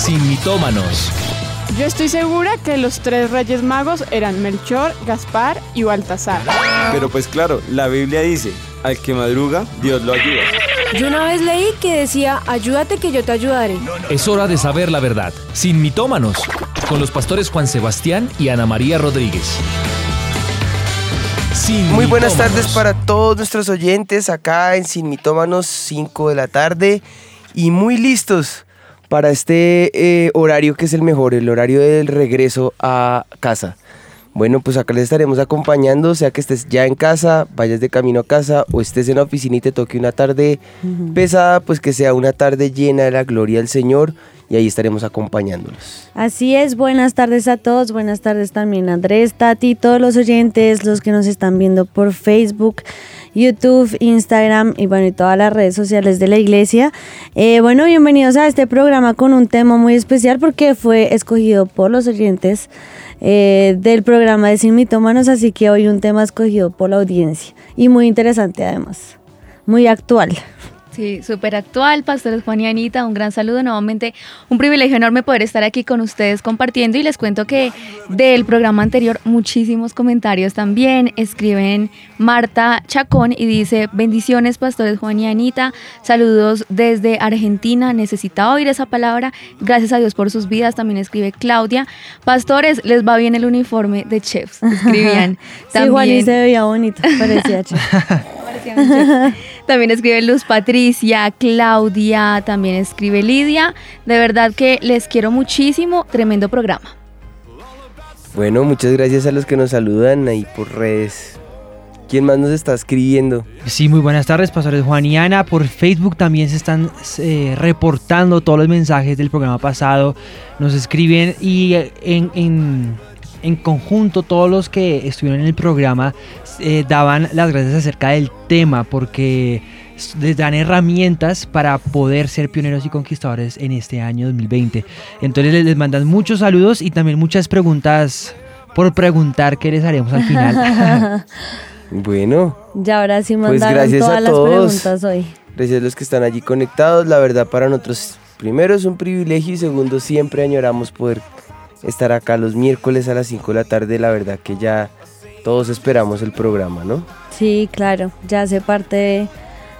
sin mitómanos. Yo estoy segura que los tres reyes magos eran Melchor, Gaspar y Baltasar. Pero pues claro, la Biblia dice, al que madruga, Dios lo ayuda. Yo una vez leí que decía, ayúdate que yo te ayudaré. Es hora de saber la verdad, sin mitómanos, con los pastores Juan Sebastián y Ana María Rodríguez. Sin Muy buenas mitómanos. tardes para todos nuestros oyentes acá en Sin Mitómanos, 5 de la tarde. Y muy listos para este eh, horario que es el mejor, el horario del regreso a casa. Bueno, pues acá les estaremos acompañando, sea que estés ya en casa, vayas de camino a casa o estés en la oficina y te toque una tarde pesada, pues que sea una tarde llena de la gloria del Señor y ahí estaremos acompañándolos. Así es, buenas tardes a todos, buenas tardes también Andrés, Tati, todos los oyentes, los que nos están viendo por Facebook, YouTube, Instagram y bueno, y todas las redes sociales de la iglesia. Eh, bueno, bienvenidos a este programa con un tema muy especial porque fue escogido por los oyentes eh, del programa de Sin Mitómanos, así que hoy un tema escogido por la audiencia y muy interesante además, muy actual. Sí, súper actual, pastores Juan y Anita, un gran saludo. Nuevamente, un privilegio enorme poder estar aquí con ustedes compartiendo. Y les cuento que del programa anterior muchísimos comentarios también, escriben Marta Chacón y dice, bendiciones pastores Juan y Anita, saludos desde Argentina, necesitaba oír esa palabra, gracias a Dios por sus vidas, también escribe Claudia, pastores, les va bien el uniforme de chefs, escribían. Sí, Juan y se veía bonito, parecía chévere. También escribe Luz Patricia, Claudia, también escribe Lidia. De verdad que les quiero muchísimo, tremendo programa. Bueno, muchas gracias a los que nos saludan ahí por redes. ¿Quién más nos está escribiendo? Sí, muy buenas tardes, pastores Juan y Ana. Por Facebook también se están eh, reportando todos los mensajes del programa pasado. Nos escriben y eh, en, en- en conjunto todos los que estuvieron en el programa eh, daban las gracias acerca del tema porque les dan herramientas para poder ser pioneros y conquistadores en este año 2020. Entonces les, mandan muchos saludos y también muchas preguntas por preguntar que les haremos al final. Bueno, Ya ahora sí Pues mandaron gracias a todas las todos. preguntas hoy. gracias a los que están allí conectados. La verdad para nosotros, primero es un privilegio y segundo siempre añoramos poder estar acá los miércoles a las 5 de la tarde. La verdad que ya todos esperamos el programa, ¿no? Sí, claro, ya hace parte de,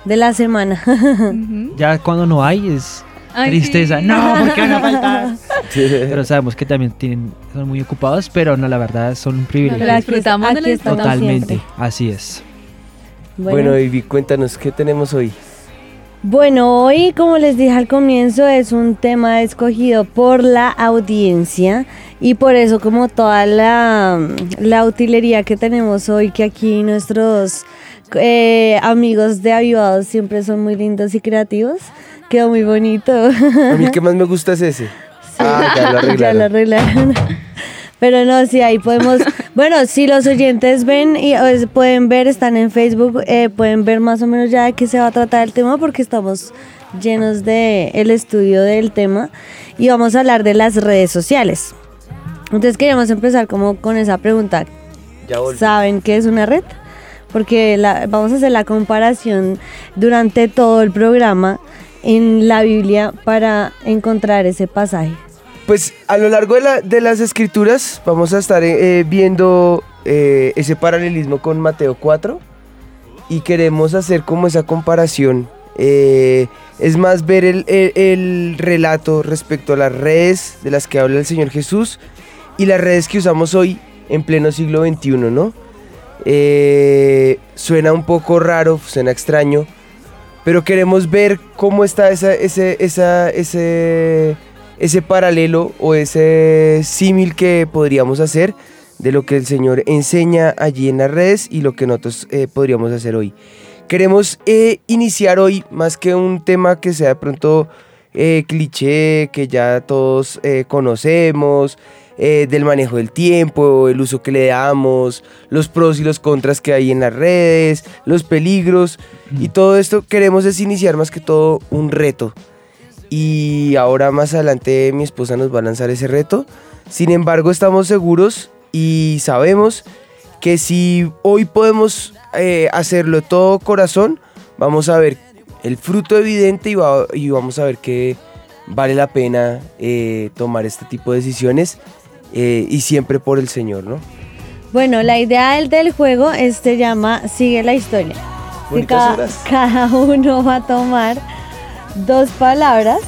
de la semana. Ya cuando no hay es Ay, tristeza. sí. No, porque van a faltar. Pero sabemos que también tienen, son muy ocupados, pero no, la verdad son un privilegio. Pero aquí disfrutamos de la Totalmente, siempre. así es. Bueno, Vivi, cuéntanos qué tenemos hoy. Bueno, hoy, como les dije al comienzo, es un tema escogido por la audiencia y por eso como toda la, la utilería que tenemos hoy, que aquí nuestros eh, amigos de Avivados siempre son muy lindos y creativos, quedó muy bonito. A mí que más me gusta es ese. Ah, ya lo Ya lo arreglaron. Pero no, sí, ahí podemos. Bueno, si los oyentes ven y es- pueden ver, están en Facebook, eh, pueden ver más o menos ya de qué se va a tratar el tema porque estamos llenos de el estudio del tema y vamos a hablar de las redes sociales. Entonces queríamos empezar como con esa pregunta. Ya. ¿Saben qué es una red? Porque la- vamos a hacer la comparación durante todo el programa en la Biblia para encontrar ese pasaje. Pues a lo largo de, la- de las escrituras vamos a estar eh, viendo eh, ese paralelismo con Mateo 4 y queremos hacer como esa comparación. Eh, es más ver el, el- el relato respecto a las redes de las que habla el Señor Jesús y las redes que usamos hoy en pleno siglo XXI, ¿no? Eh, suena un poco raro, suena extraño, pero queremos ver cómo está esa, ese, esa, ese, ese paralelo o ese símil que podríamos hacer de lo que el Señor enseña allí en las redes y lo que nosotros eh, podríamos hacer hoy. Queremos eh, iniciar hoy más que un tema que sea de pronto eh, cliché, que ya todos eh, conocemos, del manejo del tiempo, el uso que le damos, los pros y los contras que hay en las redes, los peligros y todo esto queremos es iniciar más que todo un reto. Y ahora más adelante mi esposa nos va a lanzar ese reto. Sin embargo, estamos seguros y sabemos que si hoy podemos eh, hacerlo todo corazón, vamos a ver el fruto evidente y, va- y vamos a ver que vale la pena eh, tomar este tipo de decisiones eh, y siempre por el Señor, ¿no? Bueno, la idea del, del juego se llama Sigue la historia. Que cada, cada uno va a tomar dos palabras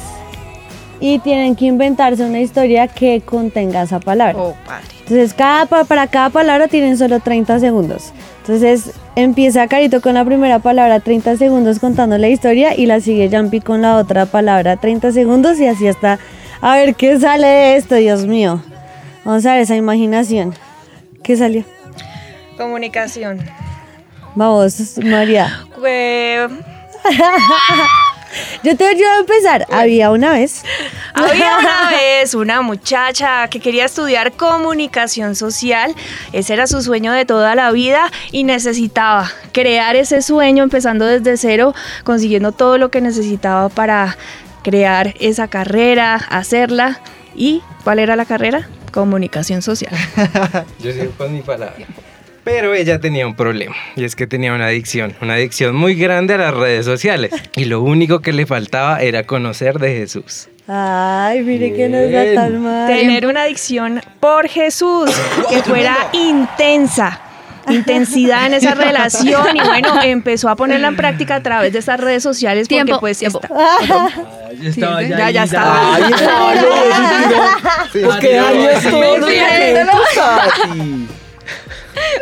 y tienen que inventarse una historia que contenga esa palabra. Oh, padre. Entonces, cada, pa- para cada palabra tienen solo 30 segundos. Entonces, empieza Carito con la primera palabra 30 segundos contando la historia y la sigue Jumpy con la otra palabra 30 segundos y así hasta a ver qué sale de esto, Dios mío. Vamos a ver esa imaginación. ¿Qué salió? Comunicación. Vamos, María. Yo te ayudo a empezar. Había una vez. Había una vez una muchacha que quería estudiar comunicación social. Ese era su sueño de toda la vida y necesitaba crear ese sueño empezando desde cero, consiguiendo todo lo que necesitaba para crear esa carrera, hacerla. ¿Y cuál era la carrera? Comunicación social. Yo sigo con mi palabra. Pero ella tenía un problema, y es que tenía una adicción, una adicción muy grande a las redes sociales. Y lo único que le faltaba era conocer de Jesús. Ay, mire que no está tan mal. Tener una adicción por Jesús, que fuera intensa. Intensidad en esa relación y bueno, empezó a ponerla en práctica a través de estas redes sociales porque Tiempo, pues tiempo. está- Yo estaba ya, ahí, ya estaba. Ay, Pablo, ¿por qué dañas todos los momentos, Tati?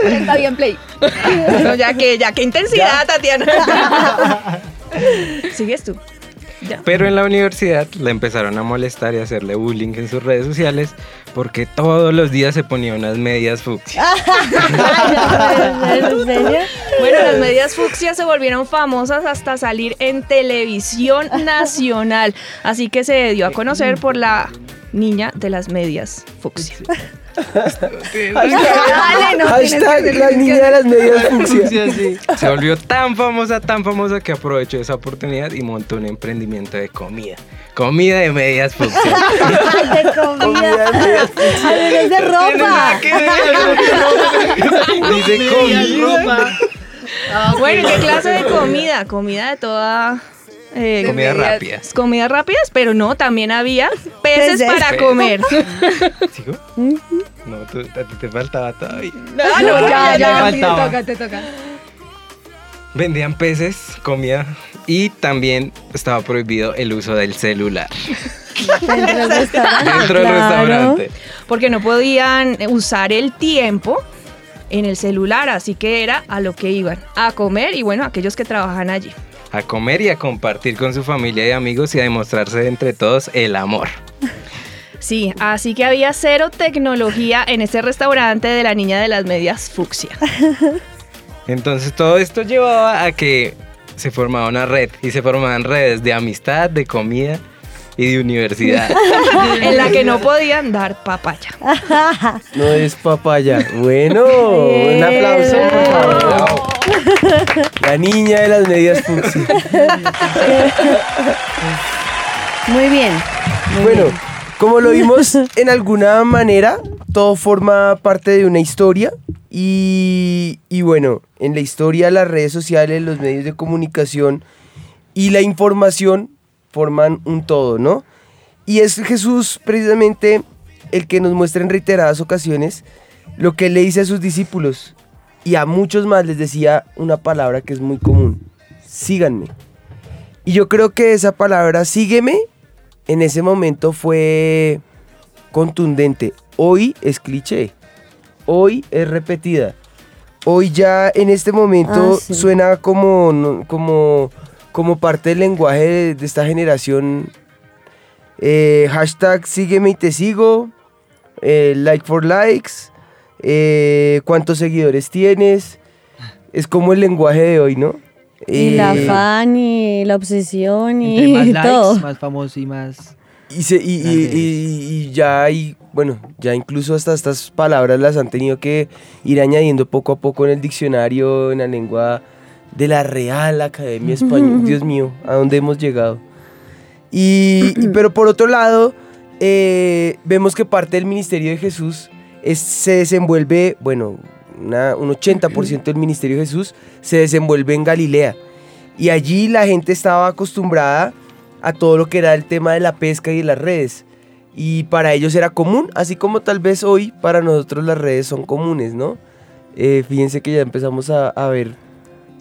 Está bien, Play. Ya que, ya que intensidad, Tatiana. Sigues tú. Pero en la universidad la empezaron a molestar y a hacerle bullying en sus redes sociales porque todos los días se ponía unas medias fucsia. ¿En serio? Bueno, las medias fucsias se volvieron famosas hasta salir en televisión nacional. Así que se dio a conocer por la niña de las medias fucsia. Hashtag la niña de las medias fucsia. Se volvió tan famosa, tan famosa que aprovechó esa oportunidad y montó un emprendimiento de comida. Comida de medias fucsia. De comida. Es de ropa. Dice comida. Bueno, ¿qué clase de comida? Comida de toda... eh, Comida medias- rápida. Comidas rápidas, pero no, también había peces Peces. para comer. ¿Sigo? No, tú- a ti te faltaba todavía. Ah, no, ya, ya. faltaba. Te toca, te toca. Vendían peces, comida y también estaba prohibido el uso del celular Dentro del restaurante. dentro del restaurante. Porque no podían usar el tiempo en el celular, así que era a lo que iban, a comer y bueno, aquellos que trabajan allí. A comer y a compartir con su familia y amigos y a demostrarse entre todos el amor. Sí, así que había cero tecnología en ese restaurante de la niña de las medias fucsia. Entonces todo esto llevaba a que se formaba una red y se formaban redes de amistad, de comida y de universidad. en la que no podían dar papaya. No es papaya. Bueno, un aplauso, por favor. La niña de las medias fucsia. Muy bien. muy Bueno, bien. como lo vimos en alguna manera, todo forma parte de una historia. Y, y bueno, en la historia las redes sociales, los medios de comunicación y la información forman un todo, ¿no? Y es Jesús precisamente el que nos muestra en reiteradas ocasiones lo que le dice a sus discípulos. Y a muchos más les decía una palabra que es muy común. Síganme. Y yo creo que esa palabra, sígueme, en ese momento fue contundente. Hoy es cliché. Hoy es repetida. Hoy ya en este momento Ah, sí. suena como, como, como parte del lenguaje de, de esta generación. Eh, hashtag sígueme y te sigo. eh, like for likes. eh, cuántos seguidores tienes. Es como el lenguaje de hoy, ¿no? Y la fan y la obsesión Entre y más likes, todo. más famoso y más... Y, se- y- y- y ya hay, bueno, ya incluso hasta estas palabras las han tenido que ir añadiendo poco a poco en el diccionario, en la lengua de la Real Academia Española. Dios mío, ¿a dónde hemos llegado? Y, y- pero por otro lado, eh, vemos que parte del ministerio de Jesús es- se desenvuelve, bueno, una- un 80% del ministerio de Jesús se desenvuelve en Galilea. Y allí la gente estaba acostumbrada a todo lo que era el tema de la pesca y de las redes. Y para ellos era común, así como tal vez hoy para nosotros las redes son comunes, ¿no? Eh, fíjense que ya empezamos a, a ver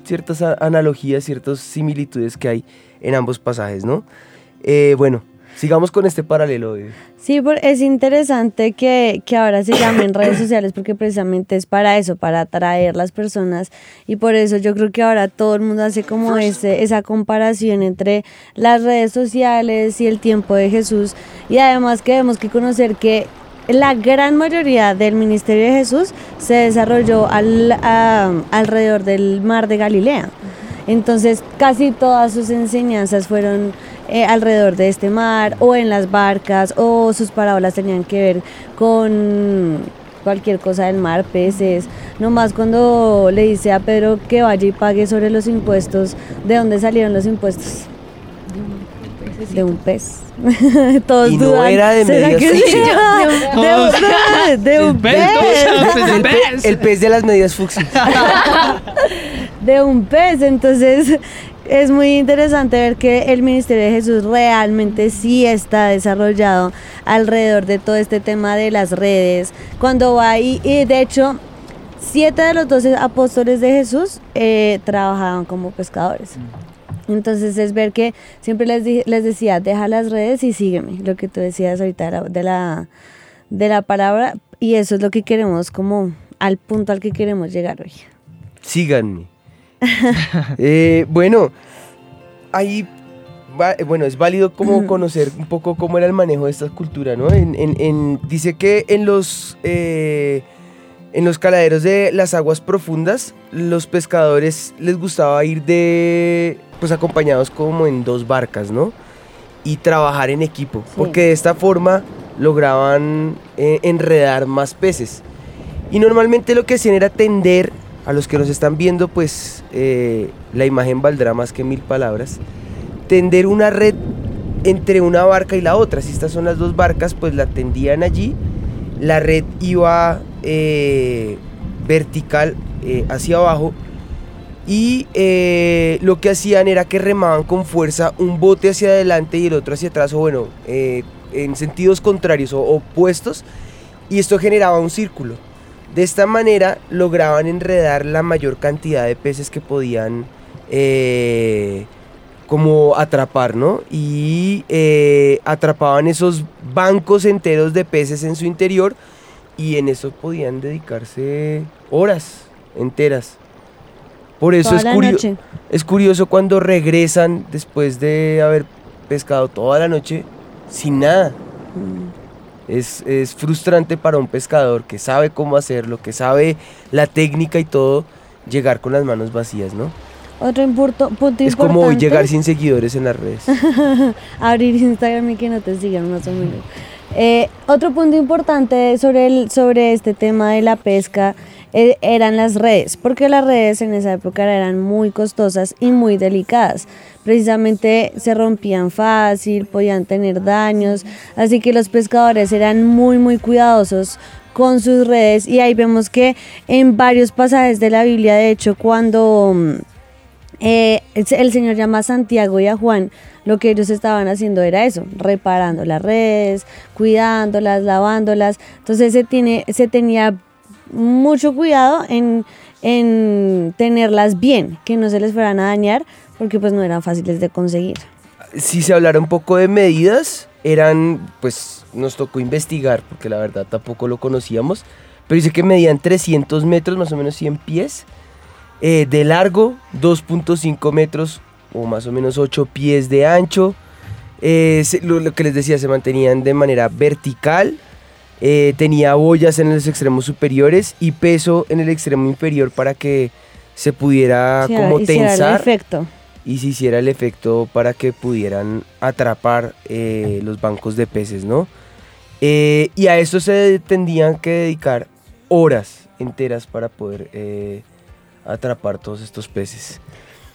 ciertas analogías, ciertas similitudes que hay en ambos pasajes, ¿no? Eh, bueno, sigamos con este paralelo. Sí, es interesante que, que ahora se llamen redes sociales porque precisamente es para eso, para atraer las personas y por eso yo creo que ahora todo el mundo hace como ese, esa comparación entre las redes sociales y el tiempo de Jesús y además que tenemos que conocer que la gran mayoría del ministerio de Jesús se desarrolló al- alrededor del mar de Galilea. Entonces casi todas sus enseñanzas fueron eh, alrededor de este mar o en las barcas o sus parábolas tenían que ver con cualquier cosa del mar, peces. Nomás cuando le dice a Pedro que vaya y pague sobre los impuestos, ¿de dónde salieron los impuestos? De un pez. Todos Y no dudan, era de ¿será medias que sí? fucsia. De un- de un pez, El, pe- el pez de las medias fucsia. de un pez. Entonces es muy interesante ver que el ministerio de Jesús realmente sí está desarrollado alrededor de todo este tema de las redes. Cuando va ahí, y de hecho, siete de los doce apóstoles de Jesús eh, trabajaban como pescadores. Entonces es ver que siempre les, les decía, deja las redes y sígueme, lo que tú decías ahorita de la, de la, de la palabra, y eso es lo que queremos, como al punto al que queremos llegar hoy. Síganme. Eh, bueno, ahí bueno, es válido como conocer un poco cómo era el manejo de esta cultura, ¿no? En, en- en- dice que en los, eh, en los caladeros de las aguas profundas, los pescadores les gustaba ir de, pues acompañados como en dos barcas, ¿no? Y trabajar en equipo, porque de esta forma lograban eh, enredar más peces. Y normalmente lo que hacían era tender, a los que nos están viendo, pues eh, la imagen valdrá más que mil palabras, tender una red entre una barca y la otra. Si estas son las dos barcas, pues la tendían allí, la red iba eh, vertical hacia abajo y eh, lo que hacían era que remaban con fuerza un bote hacia adelante y el otro hacia atrás, o bueno, eh, en sentidos contrarios o opuestos, y esto generaba un círculo. De esta manera lograban enredar la mayor cantidad de peces que podían eh, como atrapar, ¿no? Y atrapaban esos bancos enteros de peces en su interior y en eso podían dedicarse horas enteras. Por eso es, curio- noche. es curioso cuando regresan después de haber pescado toda la noche sin nada. Es, es frustrante para un pescador que sabe cómo hacerlo, que sabe la técnica y todo, llegar con las manos vacías, ¿no? Otro punto Es como hoy importante. llegar sin seguidores en las redes. Abrir Instagram y que no te sigan más o menos. Eh, otro punto importante sobre, sobre este tema de la pesca eh, eran las redes, porque las redes en esa época eran muy costosas y muy delicadas. Precisamente se rompían fácil, podían tener daños, así que los pescadores eran muy, muy cuidadosos con sus redes y ahí vemos que en varios pasajes de la Biblia, de hecho, cuando... mm, eh, el Señor llama a Santiago y a Juan, lo que ellos estaban haciendo era eso, reparando las redes, cuidándolas, lavándolas. Entonces se, tiene, se tenía mucho cuidado en, en tenerlas bien, que no se les fueran a dañar, porque pues no eran fáciles de conseguir. si se hablara un poco de medidas, eran, pues nos tocó investigar, porque la verdad tampoco lo conocíamos, pero dice que medían 300 metros, más o menos 100 pies, eh, de largo, 2.5 metros o más o menos 8 pies de ancho. Eh, lo, lo que les decía, se mantenían de manera vertical, eh, tenía boyas en los extremos superiores y peso en el extremo inferior para que se pudiera Sí, como hiciera el tensar efecto. y se hiciera el efecto para que pudieran atrapar eh, los bancos de peces, ¿no? Y a esto se tendrían que dedicar horas enteras para poder atrapar todos estos peces.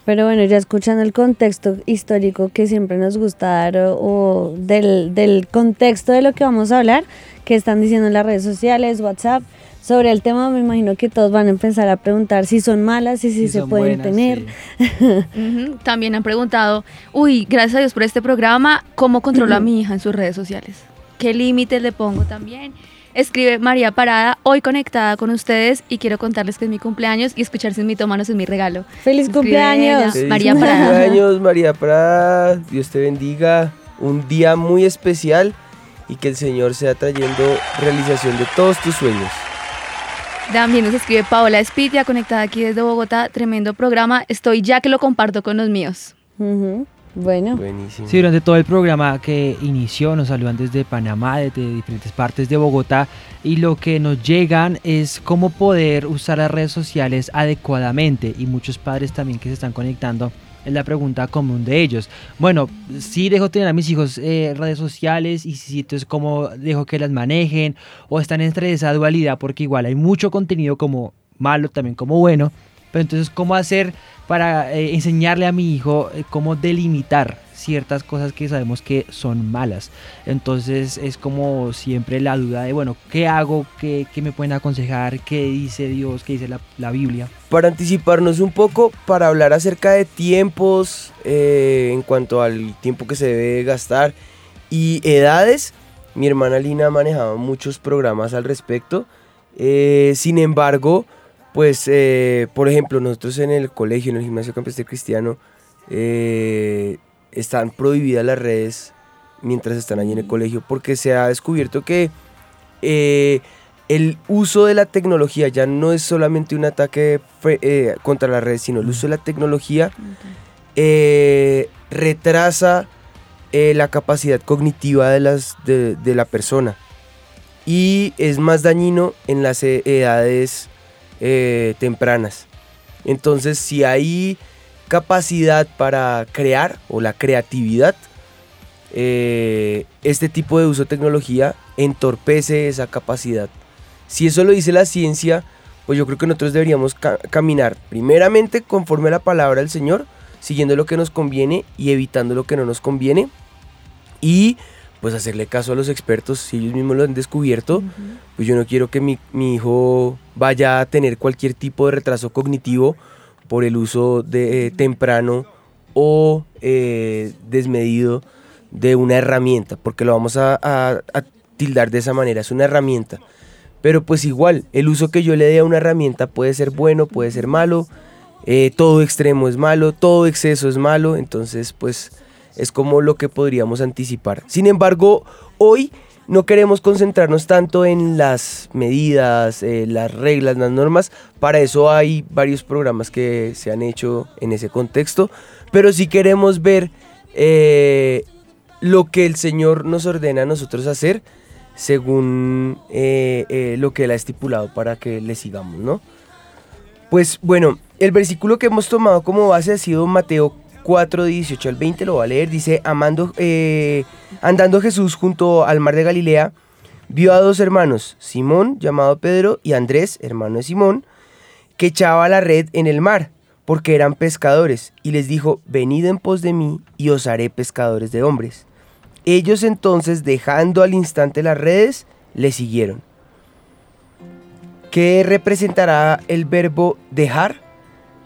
Pero bueno, ya escuchando el contexto histórico que siempre nos gusta dar o, o del, del contexto de lo que vamos a hablar, que están diciendo en las redes sociales, WhatsApp, sobre el tema, me imagino que todos van a empezar a preguntar si son malas y si, se pueden tener. También han preguntado, uy, gracias a Dios por este programa, ¿cómo controlo a mi hija en sus redes sociales? ¿Qué límites le pongo también? Escribe María Parada, hoy conectada con ustedes y quiero contarles que es mi cumpleaños y escuchar Sin Mitómanos es mi regalo. ¡Feliz cumpleaños! Feliz María Parada. cumpleaños, María Parada. Dios te bendiga. Un día muy especial y que el Señor sea trayendo realización de todos tus sueños. También nos escribe Paola Espitia, conectada aquí desde Bogotá. Tremendo programa. Estoy ya que lo comparto con los míos. Bueno. Buenísimo. Sí, durante todo el programa que inició nos saludan desde Panamá, desde diferentes partes de Bogotá y lo que nos llegan es cómo poder usar las redes sociales adecuadamente y muchos padres también que se están conectando es la pregunta común de ellos. Bueno, sí dejo tener a mis hijos eh, redes sociales y si entonces cómo dejo que las manejen o están entre esa dualidad porque igual hay mucho contenido como malo también como bueno, pero entonces cómo hacer para eh, enseñarle a mi hijo eh, cómo delimitar ciertas cosas que sabemos que son malas. Entonces es como siempre la duda de, bueno, ¿qué hago? ¿Qué, qué me pueden aconsejar? ¿Qué dice Dios? ¿Qué dice la, la Biblia? Para anticiparnos un poco, para hablar acerca de tiempos, eh, en cuanto al tiempo que se debe gastar y edades, mi hermana Lina manejaba muchos programas al respecto. Eh, sin embargo, pues, eh, por ejemplo, nosotros en el colegio, en el gimnasio campestre cristiano, eh, están prohibidas las redes mientras están allí en el colegio, porque se ha descubierto que eh, el uso de la tecnología ya no es solamente un ataque eh, contra las redes, sino el uso de la tecnología eh, retrasa la capacidad cognitiva de, las, de, de la persona. Y es más dañino en las edades eh, tempranas. Entonces, si hay capacidad para crear o la creatividad, eh, este tipo de uso de tecnología entorpece esa capacidad. Si eso lo dice la ciencia, pues yo creo que nosotros deberíamos ca- caminar primeramente conforme a la palabra del Señor, siguiendo lo que nos conviene y evitando lo que no nos conviene. Y pues hacerle caso a los expertos, si ellos mismos lo han descubierto, pues yo no quiero que mi, mi hijo vaya a tener cualquier tipo de retraso cognitivo por el uso de, eh, temprano o eh, desmedido de una herramienta, porque lo vamos a, a- a tildar de esa manera, es una herramienta. Pero pues igual, el uso que yo le dé a una herramienta puede ser bueno, puede ser malo, eh, todo extremo es malo, todo exceso es malo, entonces pues es como lo que podríamos anticipar. Sin embargo, hoy no queremos concentrarnos tanto en las medidas, eh, las reglas, las normas. Para eso hay varios programas que se han hecho en ese contexto. Pero sí queremos ver eh, lo que el Señor nos ordena a nosotros hacer según eh, lo que Él ha estipulado para que le sigamos, ¿no? Pues bueno, el versículo que hemos tomado como base ha sido Mateo 4, 18 al 20, lo voy a leer. Dice, amando, eh, andando Jesús junto al mar de Galilea, vio a dos hermanos, Simón, llamado Pedro, y Andrés, hermano de Simón, que echaba la red en el mar, porque eran pescadores, y les dijo, venid en pos de mí, y os haré pescadores de hombres. Ellos entonces, dejando al instante las redes, le siguieron. ¿Qué representará el verbo dejar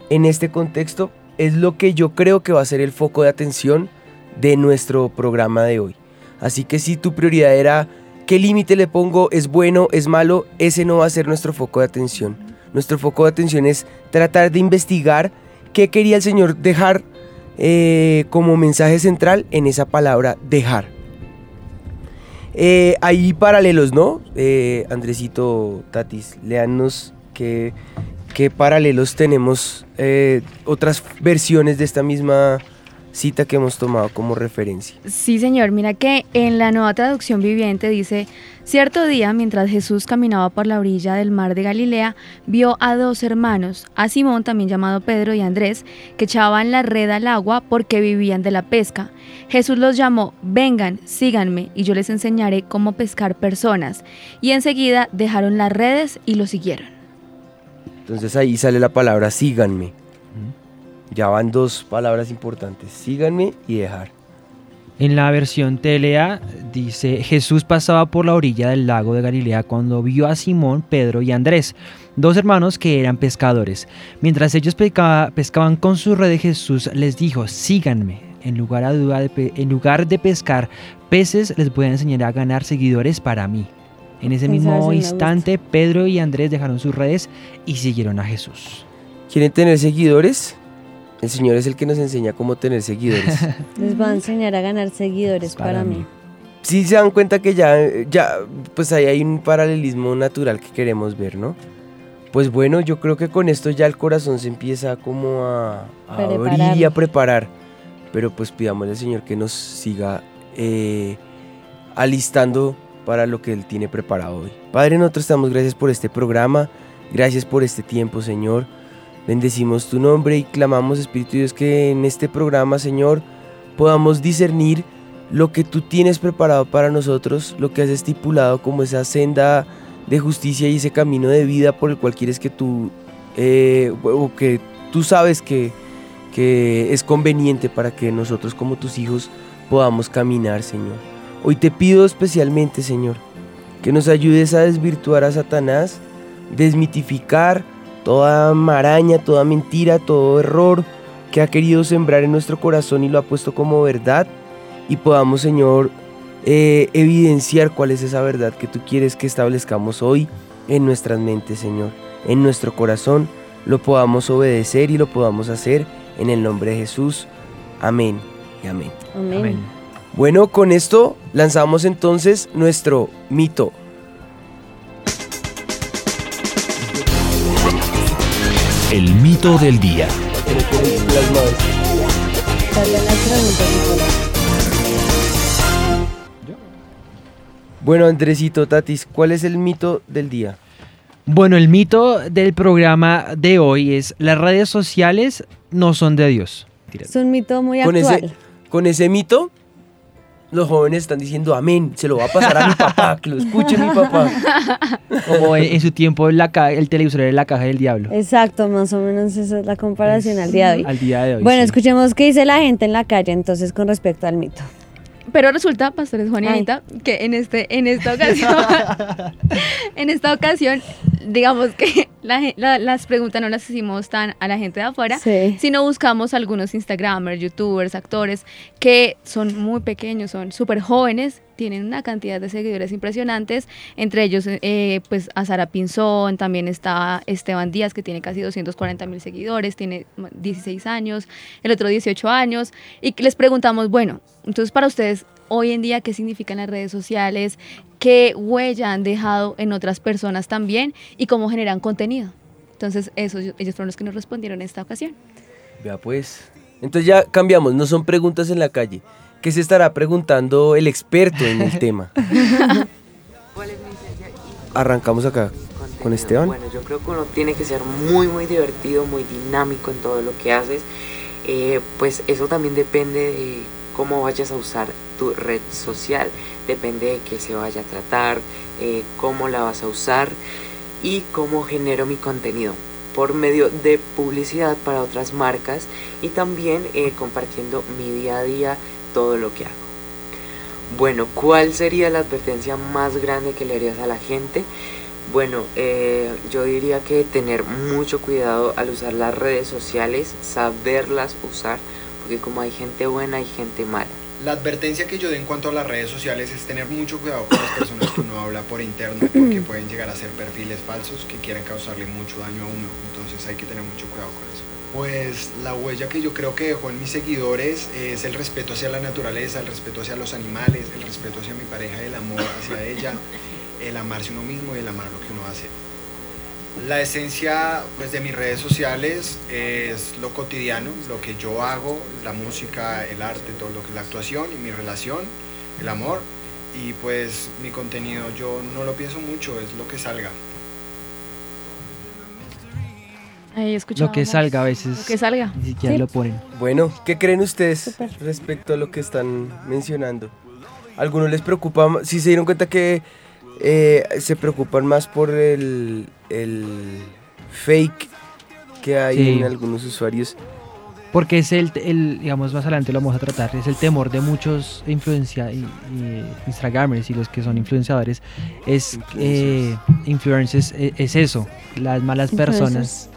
en este contexto? Es lo que yo creo que va a ser el foco de atención de nuestro programa de hoy. Así que si tu prioridad era qué límite le pongo, es bueno, es malo, ese no va a ser nuestro foco de atención. Nuestro foco de atención es tratar de investigar qué quería el Señor dejar eh, como mensaje central en esa palabra dejar. Eh, hay paralelos, ¿no? Eh, Andresito, Tatis, léanos qué, qué paralelos tenemos, eh, otras versiones de esta misma cita que hemos tomado como referencia. Sí, señor. Mira que en la nueva traducción viviente dice, cierto día, mientras Jesús caminaba por la orilla del mar de Galilea, vio a dos hermanos, a Simón, también llamado Pedro, y Andrés, que echaban la red al agua porque vivían de la pesca. Jesús los llamó, vengan, síganme, y yo les enseñaré cómo pescar personas. Y enseguida dejaron las redes y lo siguieron. Entonces ahí sale la palabra síganme. Ya van dos palabras importantes, síganme y dejar. En la versión TLA dice, Jesús pasaba por la orilla del lago de Galilea cuando vio a Simón, Pedro y Andrés, dos hermanos que eran pescadores. Mientras ellos pescaba- pescaban con su red, Jesús les dijo, síganme. En lugar, a duda de en lugar de pescar peces, les voy a enseñar a ganar seguidores para mí. En ese mismo instante, Pedro y Andrés dejaron sus redes y siguieron a Jesús. ¿Quieren tener seguidores? El Señor es el que nos enseña cómo tener seguidores. Les va a enseñar a ganar seguidores para, mí. sí se dan cuenta que ya, ya, pues ahí hay un paralelismo natural que queremos ver, ¿no? Pues bueno, yo creo que con esto ya el corazón se empieza como a, a abrir Preparar. y a preparar. Pero pues pidámosle al Señor que nos siga eh, alistando para lo que Él tiene preparado hoy. Padre, nosotros te damos gracias por este programa, gracias por este tiempo, Señor. Bendecimos tu nombre y clamamos, Espíritu Dios, que en este programa, Señor, podamos discernir lo que tú tienes preparado para nosotros, lo que has estipulado como esa senda de justicia y ese camino de vida por el cual quieres que tú, eh, o que tú sabes que, que es conveniente para que nosotros como tus hijos podamos caminar, Señor. Hoy te pido especialmente, Señor, que nos ayudes a desvirtuar a Satanás, desmitificar toda maraña, toda mentira, todo error que ha querido sembrar en nuestro corazón y lo ha puesto como verdad y podamos, Señor, eh, evidenciar cuál es esa verdad que tú quieres que establezcamos hoy en nuestras mentes, Señor, en nuestro corazón, lo podamos obedecer y lo podamos hacer en el nombre de Jesús. Amén y amén. Amén. Bueno, con esto lanzamos entonces nuestro mito. El mito del día. Bueno, Andresito, Tatis, ¿cuál es el mito del día? Bueno, el mito del programa de hoy es las redes sociales no son de Dios. Es un mito muy Con actual. ese, con ese mito, los jóvenes están diciendo amén, se lo va a pasar a mi papá, que lo escuche mi papá. Como en, su tiempo la ca- el televisor era la caja del diablo. Exacto, más o menos esa es la comparación al día de hoy. Al día de hoy. Bueno, sí. escuchemos qué dice la gente en la calle entonces con respecto al mito. Pero resulta, pastores Juan y Anita, que en este, en esta ocasión, en esta ocasión, digamos que la la- las preguntas no las hicimos tan a la gente de afuera, Sí. sino buscamos algunos Instagramers, YouTubers, actores que son muy pequeños, son súper jóvenes, tienen una cantidad de seguidores impresionantes, entre ellos eh, pues a Sara Pinzón, también está Esteban Díaz que tiene casi 240 mil seguidores, tiene 16 años, el otro 18 años, y les preguntamos, bueno, entonces para ustedes hoy en día, ¿qué significan las redes sociales? ¿Qué huella han dejado en otras personas también? ¿Y cómo generan contenido? Entonces, esos, ellos fueron los que nos respondieron en esta ocasión. Vea pues. Entonces ya cambiamos, no son preguntas en la calle. ¿Qué se estará preguntando el experto en el tema? Arrancamos acá con Esteban. Bueno, yo creo que uno tiene que ser muy, muy divertido, muy dinámico en todo lo que haces. Eh, pues eso también depende de cómo vayas a usar tu red social. Depende de qué se vaya a tratar, eh, cómo la vas a usar y cómo genero mi contenido por medio de publicidad para otras marcas y también eh, compartiendo mi día a día todo lo que hago. Bueno, ¿cuál sería la advertencia más grande que le harías a la gente? Bueno, eh, yo diría que tener mucho cuidado al usar las redes sociales, saberlas usar, porque como hay gente buena, hay gente mala. La advertencia que yo doy en cuanto a las redes sociales es tener mucho cuidado con las personas que uno habla por interno, porque pueden llegar a ser perfiles falsos que quieren causarle mucho daño a uno, entonces hay que tener mucho cuidado con eso. Pues la huella que yo creo que dejó en mis seguidores es el respeto hacia la naturaleza, el respeto hacia los animales, el respeto hacia mi pareja el amor hacia ella, el amarse uno mismo y el amar lo que uno hace. La esencia pues, de mis redes sociales es lo cotidiano, lo que yo hago, la música, el arte, todo lo que es la actuación y mi relación, el amor. Y pues mi contenido yo no lo pienso mucho, es lo que salga. Ahí Lo que salga a veces. Lo que salga. Ni siquiera Sí. lo ponen. Bueno, ¿qué creen ustedes respecto a lo que están mencionando? ¿Algunos les preocupa? Si se dieron cuenta que eh, se preocupan más por el, el fake que hay Sí. en algunos usuarios. porque es el, el, digamos, más adelante lo vamos a tratar, es el temor de muchos influencia, y, y Instagramers y los que son influenciadores, es eh, influencers, e- es, eso, las malas personas.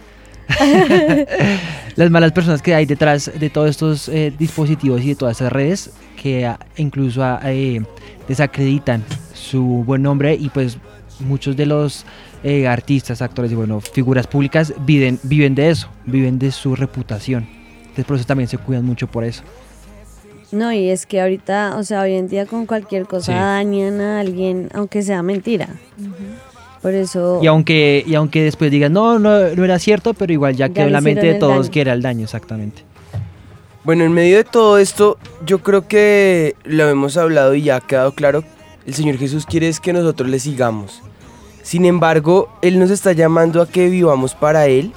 las malas personas que hay detrás de todos estos eh, dispositivos y de todas esas redes que ah, incluso ah, eh, desacreditan su buen nombre y pues muchos de los eh, artistas, actores y bueno, figuras públicas viven, viven de eso, viven de su reputación. Entonces por eso también se cuidan mucho por eso. No, y es que ahorita, o sea, hoy en día con cualquier cosa Sí. dañan a alguien, aunque sea mentira. Por eso... Y aunque, y aunque después digan, no, no, no era cierto, pero igual ya Ya quedó en la mente de todos daño. que era el daño, exactamente. Bueno, en medio de todo esto, yo creo que lo hemos hablado y ya ha quedado claro, el Señor Jesús quiere es que nosotros le sigamos. Sin embargo, Él nos está llamando a que vivamos para Él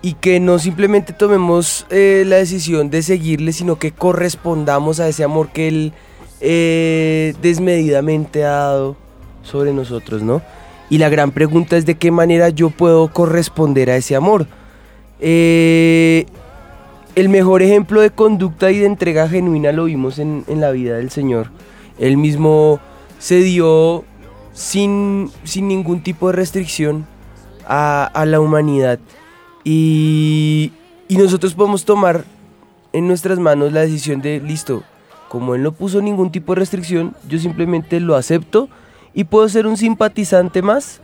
y que no simplemente tomemos eh, la decisión de seguirle, sino que correspondamos a ese amor que Él eh, desmedidamente ha dado sobre nosotros, ¿no? Y la gran pregunta es de qué manera yo puedo corresponder a ese amor. Eh, el mejor ejemplo de conducta y de entrega genuina lo vimos en, en la vida del Señor. Él mismo se dio sin, sin ningún tipo de restricción a, a la humanidad. Y, y nosotros podemos tomar en nuestras manos la decisión de, listo, como Él no puso ningún tipo de restricción, yo simplemente lo acepto y puedo ser un simpatizante más.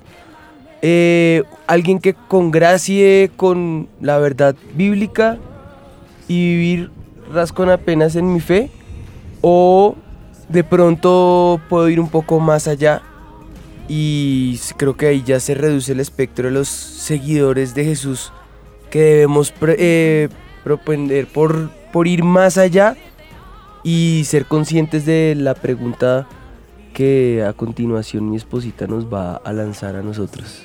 eh, alguien que congracie con la verdad bíblica y vivir rascón apenas en mi fe o de pronto puedo ir un poco más allá y creo que ahí ya se reduce el espectro de los seguidores de Jesús que debemos eh, propender por, por ir más allá y ser conscientes de la pregunta que a continuación mi esposita nos va a lanzar a nosotros.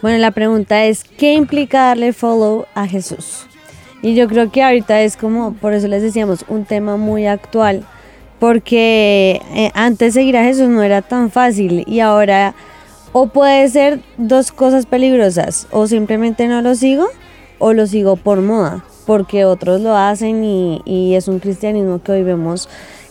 Bueno, la pregunta es, ¿qué implica darle follow a Jesús? Y yo creo que ahorita es como, por eso les decíamos, un tema muy actual, porque eh, antes seguir a Jesús no era tan fácil y ahora o puede ser dos cosas peligrosas, o simplemente no lo sigo o lo sigo por moda, porque otros lo hacen y, y es un cristianismo que hoy vemos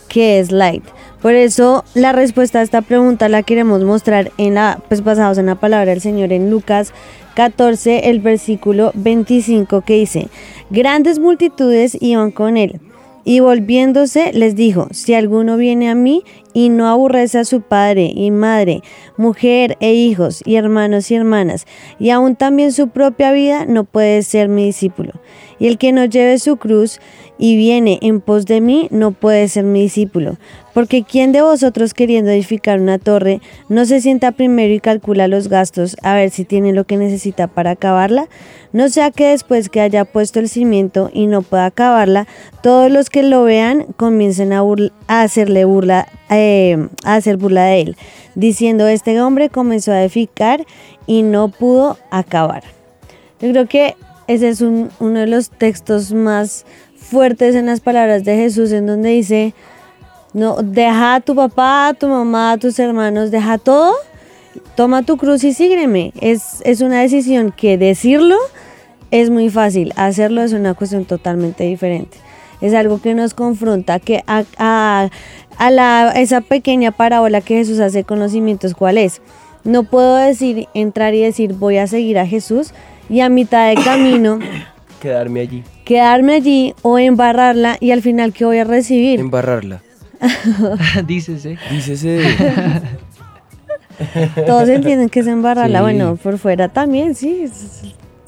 que es light. Por eso la respuesta a esta pregunta la queremos mostrar en la, pues basados en la palabra del Señor en Lucas 14, el versículo 25 que dice, grandes multitudes iban con él. Y volviéndose les dijo, si alguno viene a mí y no aborrece a su padre y madre, mujer e hijos y hermanos y hermanas, y aún también su propia vida, no puede ser mi discípulo. Y el que no lleve su cruz y viene en pos de mí, no puede ser mi discípulo. Porque ¿quién de vosotros queriendo edificar una torre no se sienta primero y calcula los gastos a ver si tiene lo que necesita para acabarla? No sea que después que haya puesto el cimiento y no pueda acabarla, todos los que lo vean comiencen a hacerle burla, eh, a hacer burla de él, diciendo este hombre comenzó a edificar y no pudo acabar. Yo creo que ese es un- uno de los textos más fuertes en las palabras de Jesús, en donde dice, no, deja a tu papá, a tu mamá, a tus hermanos, deja todo, toma tu cruz y sígueme. Es, una decisión que decirlo es muy fácil, hacerlo es una cuestión totalmente diferente. Es algo que nos confronta, que a, esa pequeña parábola que Jesús hace con los cimientos, ¿cuál es? No puedo decir, entrar y decir voy a seguir a Jesús y a mitad de camino Quedarme allí, quedarme allí o embarrarla y al final ¿qué voy a recibir? embarrarla. Dícese. Dícese. Todos entienden que es embarrarla, Sí. bueno, por fuera también, sí,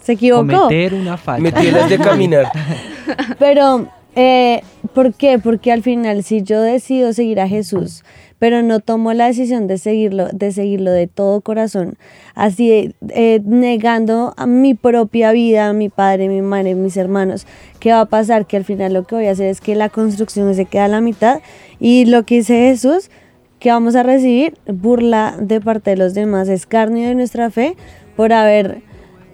se equivocó. Cometer una falta. Metielas de caminar. Pero, eh, ¿por qué? Porque al final, si yo decido seguir a Jesús, pero no tomo la decisión de seguirlo, de seguirlo de todo corazón, así eh, negando a mi propia vida, a mi padre, mi madre, mis hermanos, ¿qué va a pasar? Que al final lo que voy a hacer es que la construcción se queda a la mitad. Y lo que dice Jesús, que vamos a recibir burla de parte de los demás, escarnio de nuestra fe por haber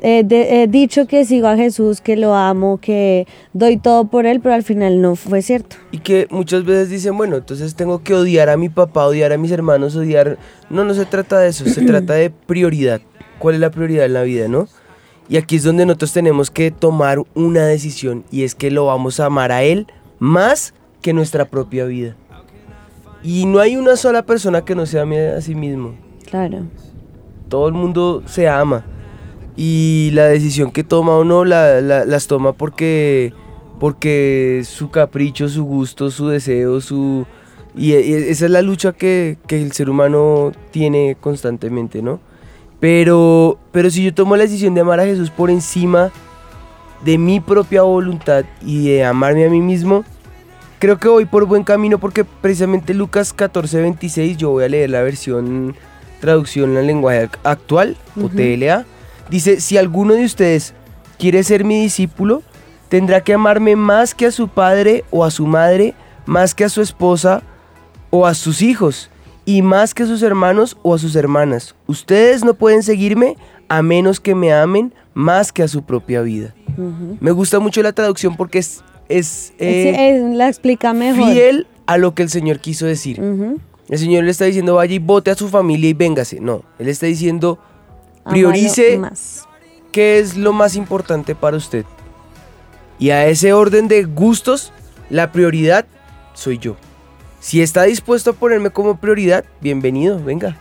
eh, de- eh, dicho que sigo a Jesús, que lo amo, que doy todo por él, pero al final no fue cierto. Y que muchas veces dicen, bueno, entonces tengo que odiar a mi papá, odiar a mis hermanos, odiar... No, no se trata de eso, se trata de prioridad. ¿Cuál es la prioridad en la vida, no? Y aquí es donde nosotros tenemos que tomar una decisión y es que lo vamos a amar a Él más que nuestra propia vida. Y no hay una sola persona que no se ame a sí mismo. Claro. Todo el mundo se ama. Y la decisión que toma uno la, la- las toma porque, porque su capricho, su gusto, su deseo, su... Y, y esa es la lucha que, que el ser humano tiene constantemente, ¿no? Pero, pero si yo tomo la decisión de amar a Jesús por encima de mi propia voluntad y de amarme a mí mismo, creo que voy por buen camino porque precisamente Lucas 14, 26, yo voy a leer la versión traducción en lenguaje ac- actual, o Ujú. TLA, dice, si alguno de ustedes quiere ser mi discípulo, tendrá que amarme más que a su padre o a su madre, más que a su esposa o a sus hijos, y más que a sus hermanos o a sus hermanas. Ustedes no pueden seguirme a menos que me amen más que a su propia vida. Me gusta mucho la traducción porque es, es, eh, es- la explica mejor. fiel a lo que el Señor quiso decir. El Señor le está diciendo vaya y vote a su familia y véngase. No, Él está diciendo priorice más. qué es lo más importante para usted. Y a ese orden de gustos, la prioridad soy yo. Si está dispuesto a ponerme como prioridad, bienvenido, venga.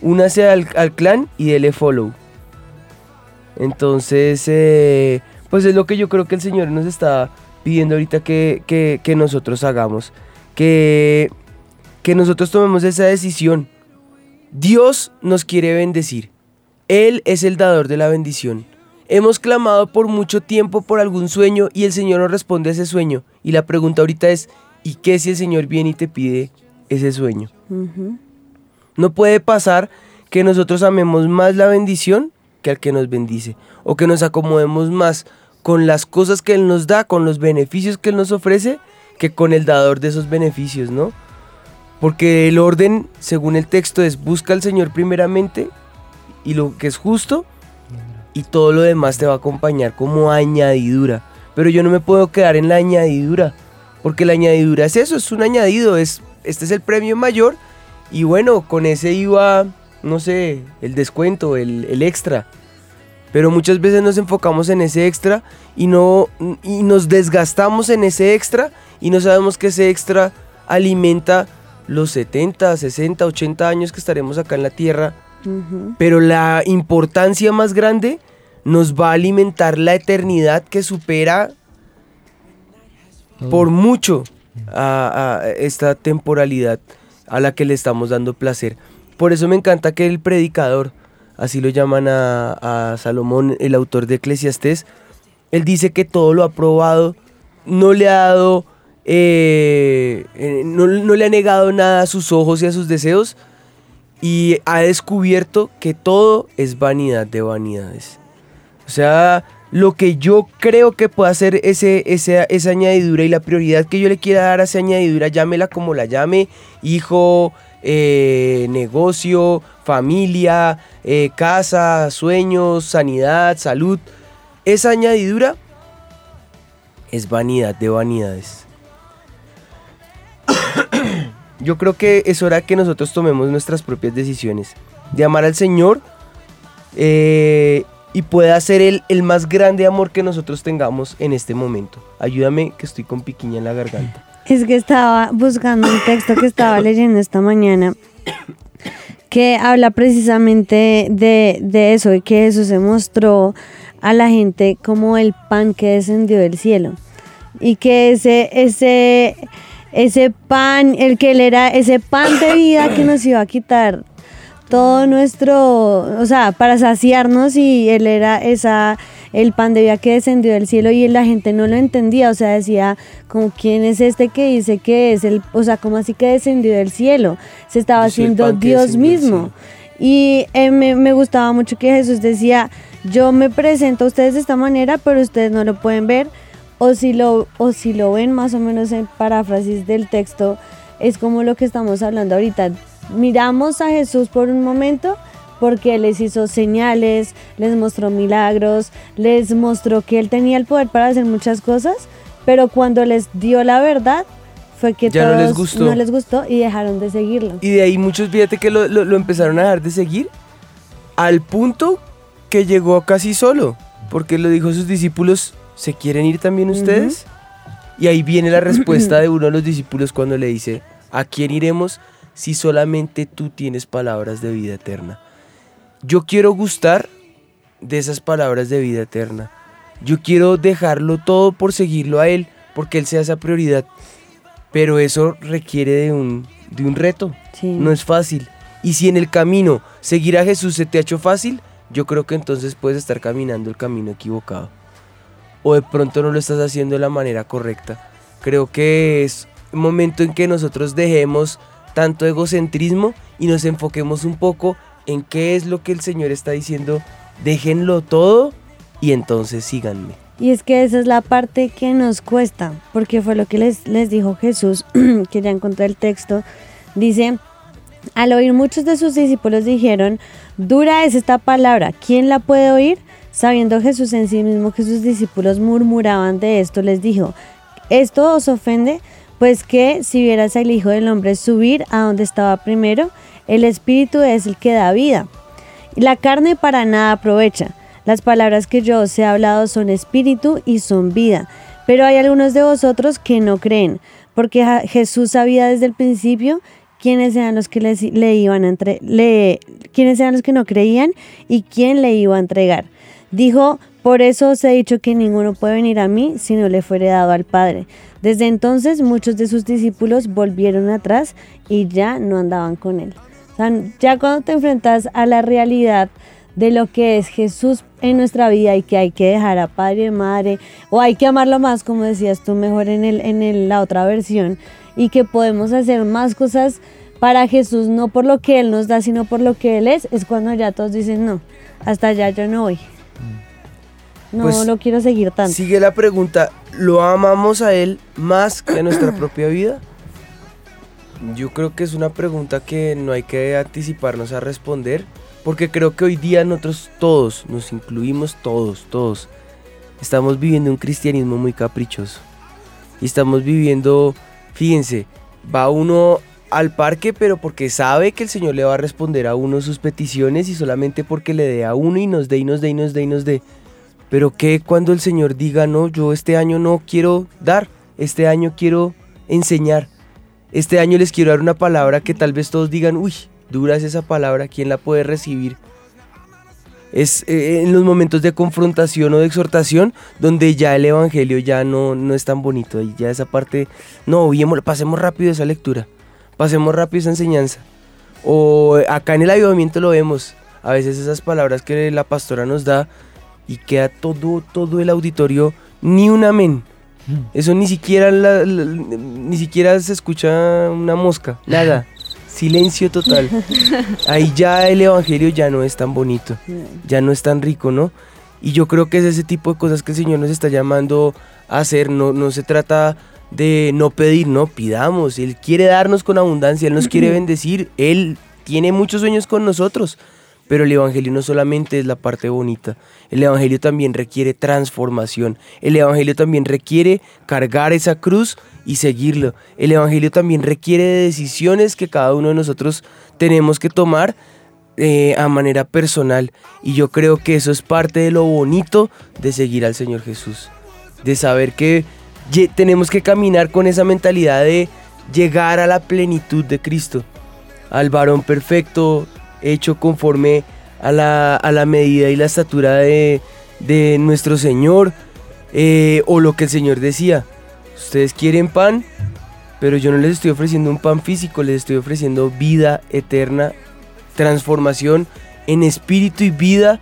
Únase al, al clan y dele follow. Entonces, eh, pues es lo que yo creo que el Señor nos está pidiendo ahorita que, que- que nosotros hagamos. Que, que nosotros tomemos esa decisión. Dios nos quiere bendecir. Él es el dador de la bendición. Hemos clamado por mucho tiempo por algún sueño y el Señor nos responde a ese sueño. Y la pregunta ahorita es, ¿y qué si el Señor viene y te pide ese sueño? No puede pasar que nosotros amemos más la bendición que al que nos bendice. O que nos acomodemos más con las cosas que Él nos da, con los beneficios que Él nos ofrece, que con el dador de esos beneficios, ¿no? Porque el orden, según el texto, es busca al Señor primeramente y lo que es justo y todo lo demás te va a acompañar como añadidura. Pero yo no me puedo quedar en la añadidura, porque la añadidura es eso, es un añadido, es este es el premio mayor y bueno, con ese iba, no sé, el descuento, el, el extra. Pero muchas veces nos enfocamos en ese extra y no y nos desgastamos en ese extra y no sabemos que ese extra alimenta los 70, 60, 80 años que estaremos acá en la tierra Pero la importancia más grande nos va a alimentar la eternidad que supera por mucho a, a esta temporalidad a la que le estamos dando placer. Por eso me encanta que el predicador, así lo llaman a, a Salomón, el autor de Eclesiastés, él dice que todo lo ha probado, no le ha dado, eh, eh, no, no le ha negado nada a sus ojos y a sus deseos, y ha descubierto que todo es vanidad de vanidades. O sea, lo que yo creo que puede hacer ese- esa añadidura y la prioridad que yo le quiera dar a esa añadidura, llámela como la llame, hijo, eh, negocio, familia, eh, casa, sueños, sanidad, salud. Esa añadidura es vanidad de vanidades. Yo creo que es hora que nosotros tomemos nuestras propias decisiones. De amar al Señor eh, y pueda ser el, el más grande amor que nosotros tengamos en este momento. Ayúdame que estoy con piquiña en la garganta. Es que estaba buscando un texto que estaba leyendo esta mañana que habla precisamente de, de eso, de que Jesús se mostró a la gente como el pan que descendió del cielo. Y que ese, ese, ese pan, el que él era ese pan de vida que nos iba a quitar todo nuestro, o sea, para saciarnos y él era esa el pan de vida que descendió del cielo y la gente no lo entendía, o sea, decía como quién es este que dice que es el, o sea, como así que descendió del cielo, se estaba haciendo Dios mismo. Y eh, me, me gustaba mucho que Jesús decía, yo me presento a ustedes de esta manera, pero ustedes no lo pueden ver, o si lo, o si lo ven más o menos en paráfrasis del texto, es como lo que estamos hablando ahorita. Miramos a Jesús por un momento porque Él les hizo señales, les mostró milagros, les mostró que Él tenía el poder para hacer muchas cosas, pero cuando les dio la verdad fue que Ya no les gustó. no les gustó y dejaron de seguirlo. Y de ahí muchos, fíjate que lo, lo- lo empezaron a dejar de seguir al punto que llegó casi solo, porque lo dijo a sus discípulos, ¿se quieren ir también ustedes? Y ahí viene la respuesta de uno de los discípulos cuando le dice, ¿a quién iremos si solamente tú tienes palabras de vida eterna? Yo quiero gustar de esas palabras de vida eterna. Yo quiero dejarlo todo por seguirlo a Él, porque Él sea esa prioridad. Pero eso requiere de un, de un reto. No es fácil. Y si en el camino seguir a Jesús se te ha hecho fácil, yo creo que entonces puedes estar caminando el camino equivocado. O de pronto no lo estás haciendo de la manera correcta. Creo que es un momento en que nosotros dejemos tanto egocentrismo y nos enfoquemos un poco en qué es lo que el Señor está diciendo. Déjenlo todo y entonces síganme. Y es que esa es la parte que nos cuesta, porque fue lo que les, les dijo Jesús, que ya encontré el texto. Dice, al oír muchos de sus discípulos dijeron, dura es esta palabra, ¿quién la puede oír? Sabiendo Jesús en sí mismo que sus discípulos murmuraban de esto, les dijo, ¿esto os ofende? Pues que si vieras al Hijo del Hombre subir a donde estaba primero, el Espíritu es el que da vida. La carne para nada aprovecha. Las palabras que yo os he hablado son espíritu y son vida. Pero hay algunos de vosotros que no creen, porque Jesús sabía desde el principio quiénes eran los que le, iban entre, quiénes eran los que no creían y quién le iba a entregar. Dijo, por eso os he dicho que ninguno puede venir a mí si no le fuere dado al Padre. Desde entonces muchos de sus discípulos volvieron atrás y ya no andaban con él. ya cuando te enfrentas a la realidad de lo que es Jesús en nuestra vida y que hay que dejar a padre y madre o hay que amarlo más, como decías tú mejor en, el, en la otra versión, y que podemos hacer más cosas para Jesús, no por lo que Él nos da, sino por lo que Él es, es cuando ya todos dicen, no, hasta allá yo no voy. No Pues, lo quiero seguir tanto. Sigue la pregunta, ¿lo amamos a Él más que a nuestra propia vida? Yo creo que es una pregunta que no hay que anticiparnos a responder, porque creo que hoy día nosotros todos, nos incluimos todos, todos, estamos viviendo un cristianismo muy caprichoso. Y estamos viviendo, fíjense, va uno al parque, pero porque sabe que el Señor le va a responder a uno sus peticiones y solamente porque le dé a uno y nos dé y nos dé y nos dé y nos dé. Pero que cuando el Señor diga, no, yo este año no quiero dar, este año quiero enseñar, este año les quiero dar una palabra que tal vez todos digan, uy, dura es esa palabra, ¿quién la puede recibir? Es eh, en los momentos de confrontación o de exhortación donde ya el evangelio ya no, no es tan bonito. Y ya esa parte, no, pasemos rápido esa lectura, pasemos rápido esa enseñanza. O acá en el avivamiento lo vemos, a veces esas palabras que la pastora nos da y queda todo, todo el auditorio, ni un amén. Eso ni siquiera, ni siquiera se escucha una mosca, nada. Silencio total. Ahí ya el evangelio ya no es tan bonito, ya no es tan rico, ¿no? Y yo creo que es ese tipo de cosas que el Señor nos está llamando a hacer. No, no se trata de no pedir, no, pidamos. Él quiere darnos con abundancia, Él nos quiere bendecir, Él tiene muchos sueños con nosotros. Pero el Evangelio no solamente es la parte bonita, el Evangelio también requiere transformación, el Evangelio también requiere cargar esa cruz y seguirlo, el Evangelio también requiere de decisiones que cada uno de nosotros tenemos que tomar eh, a manera personal. Y yo creo que eso es parte de lo bonito de seguir al Señor Jesús, de saber que tenemos que caminar con esa mentalidad de llegar a la plenitud de Cristo, al varón perfecto, hecho conforme a la, medida y la estatura de, nuestro Señor, eh, o lo que el Señor decía, ustedes quieren pan, pero yo no les estoy ofreciendo un pan físico, les estoy ofreciendo vida eterna, transformación en espíritu y vida,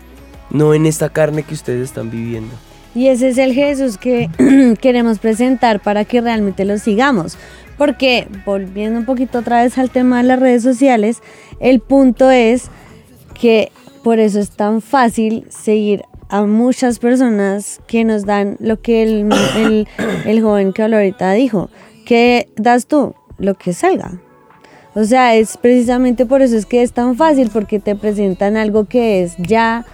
no en esta carne que ustedes están viviendo. Y ese es el Jesús que queremos presentar para que realmente lo sigamos. Porque, volviendo un poquito otra vez al tema de las redes sociales, el punto es que por eso es tan fácil seguir a muchas personas que nos dan lo que el, el, joven que habló ahorita dijo. ¿Qué das tú? Lo que salga. O sea, es precisamente por eso es que es tan fácil, porque te presentan algo que es ya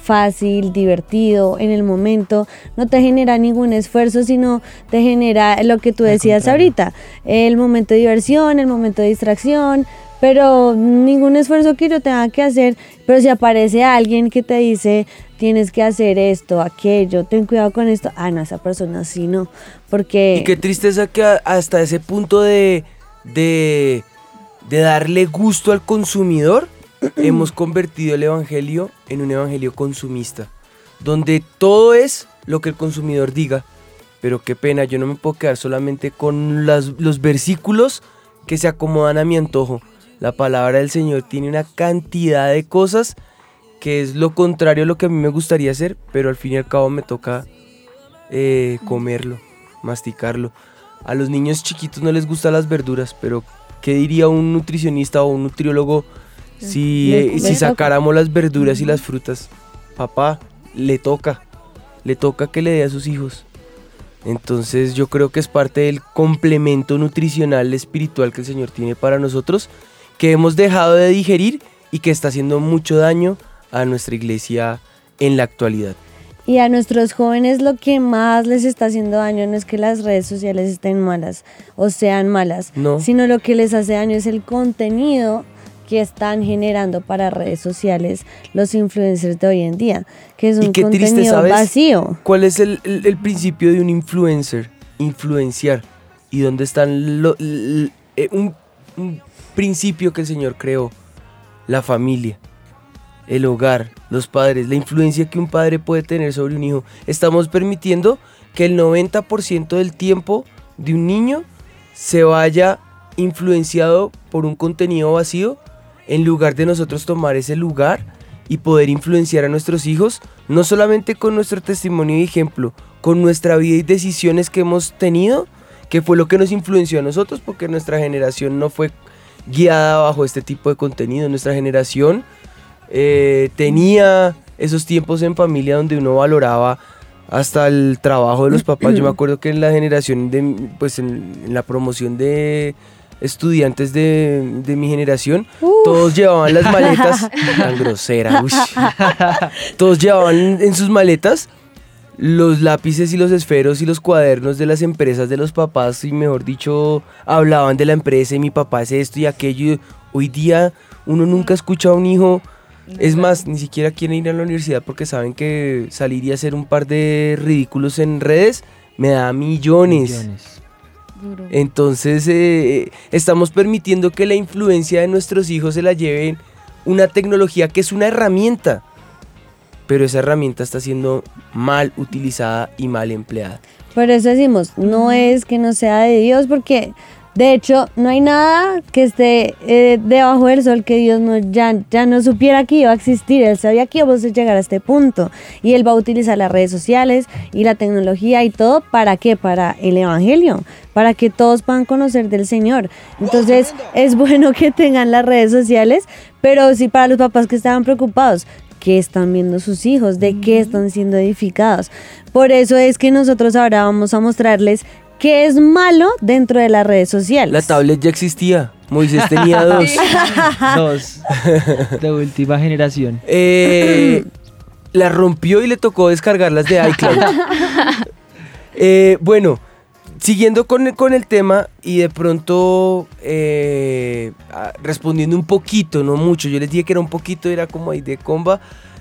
fácil, divertido, en el momento, no te genera ningún esfuerzo, sino te genera lo que tú decías ahorita, el momento de diversión, el momento de distracción, pero ningún esfuerzo que yo tenga que hacer, pero si aparece alguien que te dice, tienes que hacer esto, aquello, ten cuidado con esto, ah, no, esa persona sí no, porque... Y qué tristeza que hasta ese punto de, de, de darle gusto al consumidor, hemos convertido el evangelio en un evangelio consumista, donde todo es lo que el consumidor diga. Pero qué pena, yo no me puedo quedar solamente con los versículos que se acomodan a mi antojo. La palabra del Señor tiene una cantidad de cosas que es lo contrario a lo que a mí me gustaría hacer, pero al fin y al cabo me toca eh, comerlo, masticarlo. A los niños chiquitos no les gustan las verduras, pero ¿qué diría un nutricionista o un nutriólogo si, eh, sacáramos las verduras y las frutas? Papá, le toca, le toca que le dé a sus hijos. Entonces yo creo que es parte del complemento nutricional espiritual que el Señor tiene para nosotros, que hemos dejado de digerir y que está haciendo mucho daño a nuestra iglesia en la actualidad. Y a nuestros jóvenes lo que más les está haciendo daño no es que las redes sociales estén malas o sean malas, No. sino lo que les hace daño es el contenido que están generando para redes sociales los influencers de hoy en día, que es un qué triste, contenido ¿sabes? vacío. ¿Cuál es el, el- el principio de un influencer? Influenciar. ¿Y dónde están lo- l- eh, un, un principio que el Señor creó? La familia, el hogar, los padres, la influencia que un padre puede tener sobre un hijo. Estamos permitiendo que el 90% del tiempo de un niño se vaya influenciado por un contenido vacío en lugar de nosotros tomar ese lugar y poder influenciar a nuestros hijos, no solamente con nuestro testimonio y ejemplo, con nuestra vida y decisiones que hemos tenido, que fue lo que nos influenció a nosotros, porque nuestra generación no fue guiada bajo este tipo de contenido, nuestra generación eh, tenía esos tiempos en familia donde uno valoraba hasta el trabajo de los papás. Yo me acuerdo que en la generación de, pues en, en la promoción de estudiantes de, de mi generación, todos llevaban las maletas, tan grosera, uy. todos llevaban en sus maletas los lápices y los esferos y los cuadernos de las empresas de los papás y mejor dicho hablaban de la empresa y mi papá hace esto y aquello. Hoy día uno nunca escucha a un hijo, es más, ni siquiera quieren ir a la universidad porque saben que salir y hacer un par de ridículos en redes me da millones. Entonces eh, estamos permitiendo que la influencia de nuestros hijos se la lleven una tecnología que es una herramienta, pero esa herramienta está siendo mal utilizada y mal empleada. Por eso decimos, no es que no sea de Dios, porque de hecho no hay nada que esté eh, debajo del sol que Dios no, ya, ya no supiera que iba a existir. Él sabía que íbamos a llegar a este punto. Y Él va a utilizar las redes sociales y la tecnología y todo. ¿Para qué? Para el Evangelio. Para que todos puedan conocer del Señor. Entonces es bueno que tengan las redes sociales, pero sí para los papás que estaban preocupados qué están viendo sus hijos, de qué están siendo edificados. Por eso es que nosotros ahora vamos a mostrarles qué es malo dentro de las redes sociales. La tablet ya existía. Moisés tenía dos. Dos. De última generación. Eh, la rompió y le tocó descargarlas de iCloud. Eh, bueno, siguiendo con, el- con el tema y de pronto eh, respondiendo un poquito, no mucho, yo les dije que era un poquito, era como ahí de comba.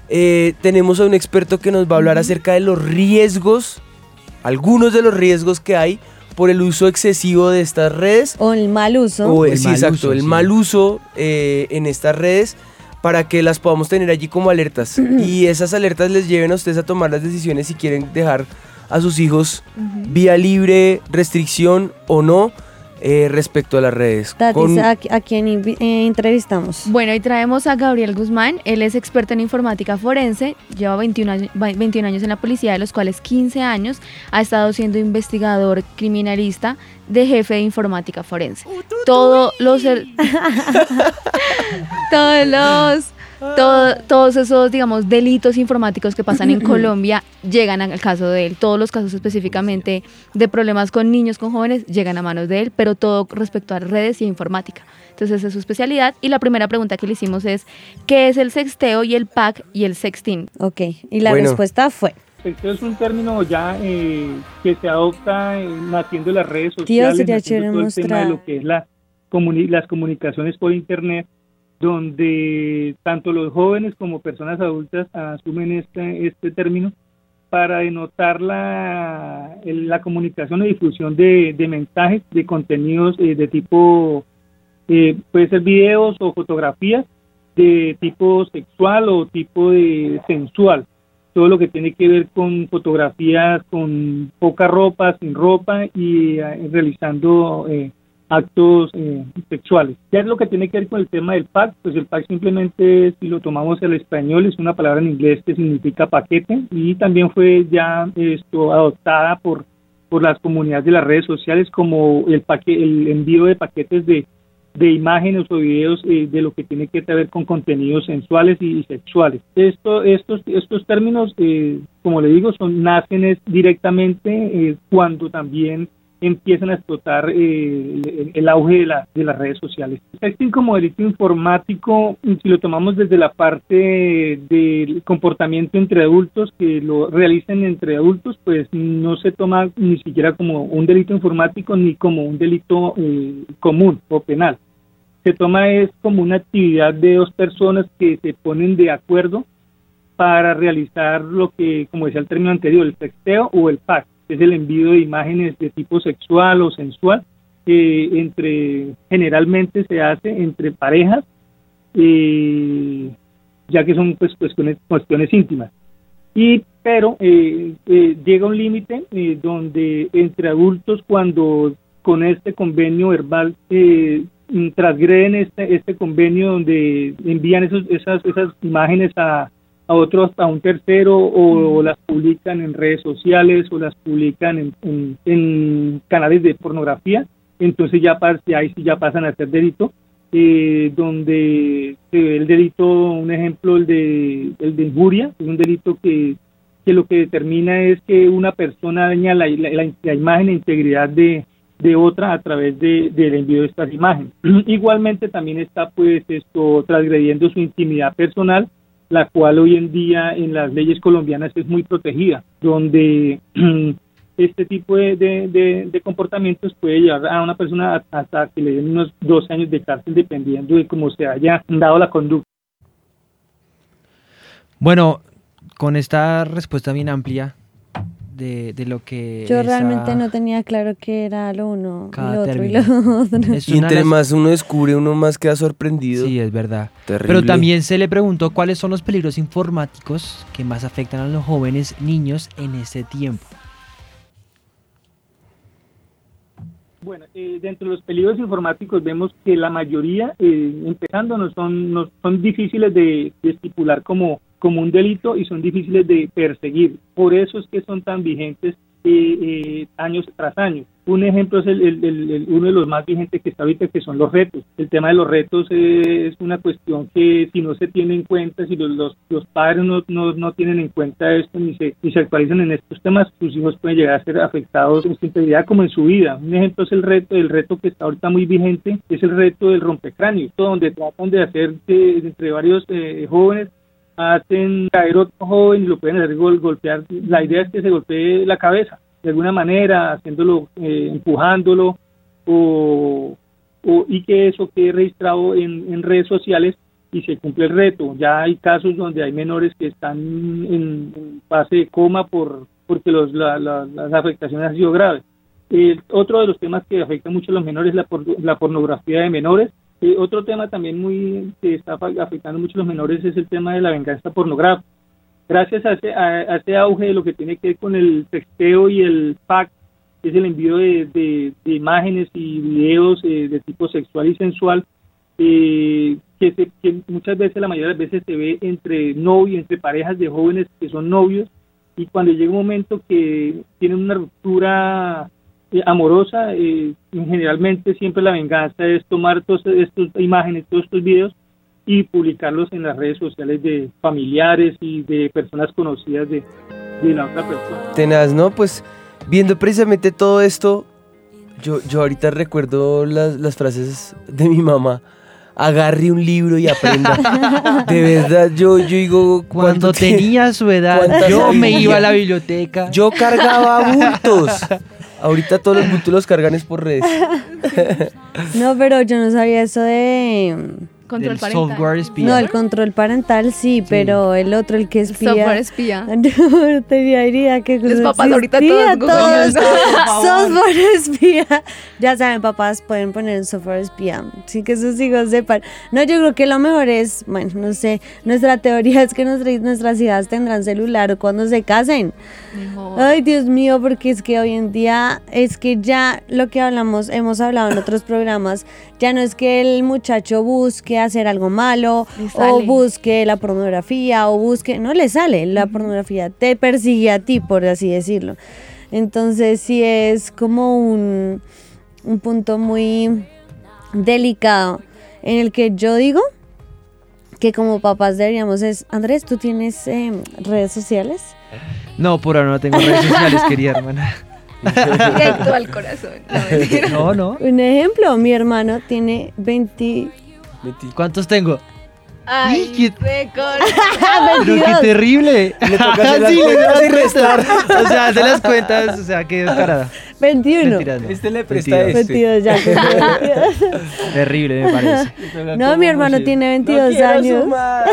eh, tenemos a un experto que nos va a hablar acerca de los riesgos, algunos de los riesgos que hay por el uso excesivo de estas redes. O el mal uso. O, El sí, mal exacto, uso, el sí. mal uso eh, en estas redes para que las podamos tener allí como alertas. y esas alertas les lleven a ustedes a tomar las decisiones si quieren dejar a sus hijos vía libre, restricción o no eh, respecto a las redes. Tatis, Con- ¿a, a eh, entrevistamos? Bueno, y traemos a Gabriel Guzmán. Él es experto en informática forense, lleva 21 años, 21 años en la policía, de los cuales 15 años ha estado siendo investigador criminalista de jefe de informática forense. Todos los er- todos los todo- todos esos, digamos, delitos informáticos que pasan en Colombia llegan al caso de él. Todos los casos específicamente de problemas con niños, con jóvenes, llegan a manos de él, pero todo respecto a redes y a informática. Entonces esa es su especialidad. Y la primera pregunta que le hicimos es, ¿qué es el sexteo y el pack y el sexting? Ok, y la Bueno. respuesta fue, Sexteo es un término ya eh, que se adopta eh, naciendo en las redes Tío, sociales, sería naciendo chévere todo el tema de lo que es la comuni- las comunicaciones por Internet, donde tanto los jóvenes como personas adultas asumen este, este término para denotar la, la comunicación o difusión de, de mensajes, de contenidos eh, de tipo, eh, puede ser videos o fotografías de tipo sexual o tipo de sensual. Todo lo que tiene que ver con fotografías con poca ropa, sin ropa y eh, realizando eh, actos eh, sexuales. Ya es lo que tiene que ver con el tema del pack, pues el pack simplemente, si lo tomamos al español, es una palabra en inglés que significa paquete y también fue ya esto adoptada por, por las comunidades de las redes sociales como el, paque, el envío de paquetes de, de imágenes o videos eh, de lo que tiene que ver con contenidos sensuales y, y sexuales. Esto, estos, estos términos, eh, como le digo, son nacen es directamente eh, cuando también empiezan a explotar eh, el, el auge de, la, de las redes sociales. Sexting como delito informático, si lo tomamos desde la parte del comportamiento entre adultos, que lo realicen entre adultos, pues no se toma ni siquiera como un delito informático ni como un delito eh, común o penal. Se toma es como una actividad de dos personas que se ponen de acuerdo para realizar lo que, como decía el término anterior, el texteo o el pack es el envío de imágenes de tipo sexual o sensual, que entre generalmente se hace entre parejas, eh, ya que son pues cuestiones, cuestiones íntimas. Y pero eh, eh, llega un límite eh, donde entre adultos cuando con este convenio verbal eh, transgreden este este convenio donde envían esos, esas esas imágenes a a otros, a un tercero, o, o las publican en redes sociales, o las publican en, en, en canales de pornografía, entonces ya, ahí sí ya pasan a ser delito, eh, donde se ve el delito, un ejemplo, el de, el de injuria, es un delito que, que lo que determina es que una persona daña la, la, la- la imagen e integridad de, de otra a través de, del envío de estas imágenes. Igualmente también está pues esto transgrediendo su intimidad personal, la cual hoy en día en las leyes colombianas es muy protegida, donde este tipo de, comportamientos puede llevar a una persona hasta que le den unos 12 años de cárcel dependiendo de cómo se haya dado la conducta. Bueno, con esta respuesta bien amplia de, de lo que Yo esa- realmente no tenía claro qué era lo uno, y Cada lo otro y lo otro. Es Y entre las- más uno descubre, uno más queda sorprendido. Sí, es verdad. Terrible. Pero también se le preguntó cuáles son los peligros informáticos que más afectan a los jóvenes niños en este tiempo. Bueno, eh, dentro de los peligros informáticos vemos que la mayoría, eh, empezando, no son, no son difíciles de, de estipular como, como un delito y son difíciles de perseguir. Por eso es que son tan vigentes eh, eh, años tras año. Un ejemplo es el, uno de los más vigentes que está ahorita, que son los retos. El tema de los retos es una cuestión que si no se tiene en cuenta, si los, los, los padres no, no, tienen en cuenta esto ni se, ni se actualizan en estos temas, sus hijos pueden llegar a ser afectados en su integridad como en su vida. Un ejemplo es el reto, el reto que está ahorita muy vigente, es el reto del rompecráneo, donde tratan de hacer que entre varios eh, jóvenes hacen caer otro joven y lo pueden hacer gol- golpear. La idea es que se golpee la cabeza de alguna manera, haciéndolo, eh, empujándolo o, o- y que eso quede registrado en, en redes sociales y se cumple el reto. Ya hay casos donde hay menores que están en, fase de coma por porque los, la- la- las afectaciones han sido graves. El otro de los temas que afecta mucho a los menores es la, por- la pornografía de menores. Otro tema también muy que está afectando mucho a los menores es el tema de la venganza pornográfica. Gracias a ese, a, ese auge de lo que tiene que ver con el texteo y el pack, que es el envío de, de- de imágenes y videos eh, de tipo sexual y sensual, eh, que, se- que muchas veces, la mayoría de las veces se ve entre novios, entre parejas de jóvenes que son novios, y cuando llega un momento que tienen una ruptura amorosa, eh, generalmente siempre la venganza es tomar todas estas imágenes, todos estos videos y publicarlos en las redes sociales de familiares y de personas conocidas de, de la otra persona. Tenaz, ¿no? Pues viendo precisamente todo esto, yo, yo ahorita recuerdo las, las frases de mi mamá. Agarre un libro y aprenda. De verdad, yo, yo digo... Cuando ¿cuánto te- tenía su edad, yo me iba a la biblioteca. Yo cargaba bultos. Ahorita todos los boots los cargan es por redes. No, pero yo no sabía eso de... Control Del parental. software espía. No, el control parental sí, pero el otro, el que espía. software espía. No tenía idea que Los papás ahorita todos googleando. software espía. Ya saben, papás pueden poner software espía. Sí que sus hijos sepan. No, yo creo que lo mejor es, bueno, no sé, nuestra teoría es que nuestras, nuestras hijas tendrán celular cuando se casen. Ay, Dios mío, porque es que hoy en día es que ya lo que hablamos, hemos hablado en otros programas, ya no es que el muchacho busque hacer algo malo o busque la pornografía o busque, no le sale, la pornografía te persigue a ti, por así decirlo. Entonces sí es como un, un punto muy delicado en el que yo digo que como papás deberíamos es, Andrés, ¿tú tienes eh, redes sociales? No, por ahora no tengo redes sociales, querida hermana. Directo al corazón. No, mentira. No, no. Un ejemplo, mi hermano tiene 20... ¿Cuántos tengo? Ay, ¿qué-. Pero qué terrible. Le toca hacer las Sí, y restar. O sea, hace las cuentas, o sea, qué descarada. 21. Mentiras, no. Este le presta Mentiras. este. 22 ya. Terrible, me parece. No, mi hermano tiene 22 No años sumar.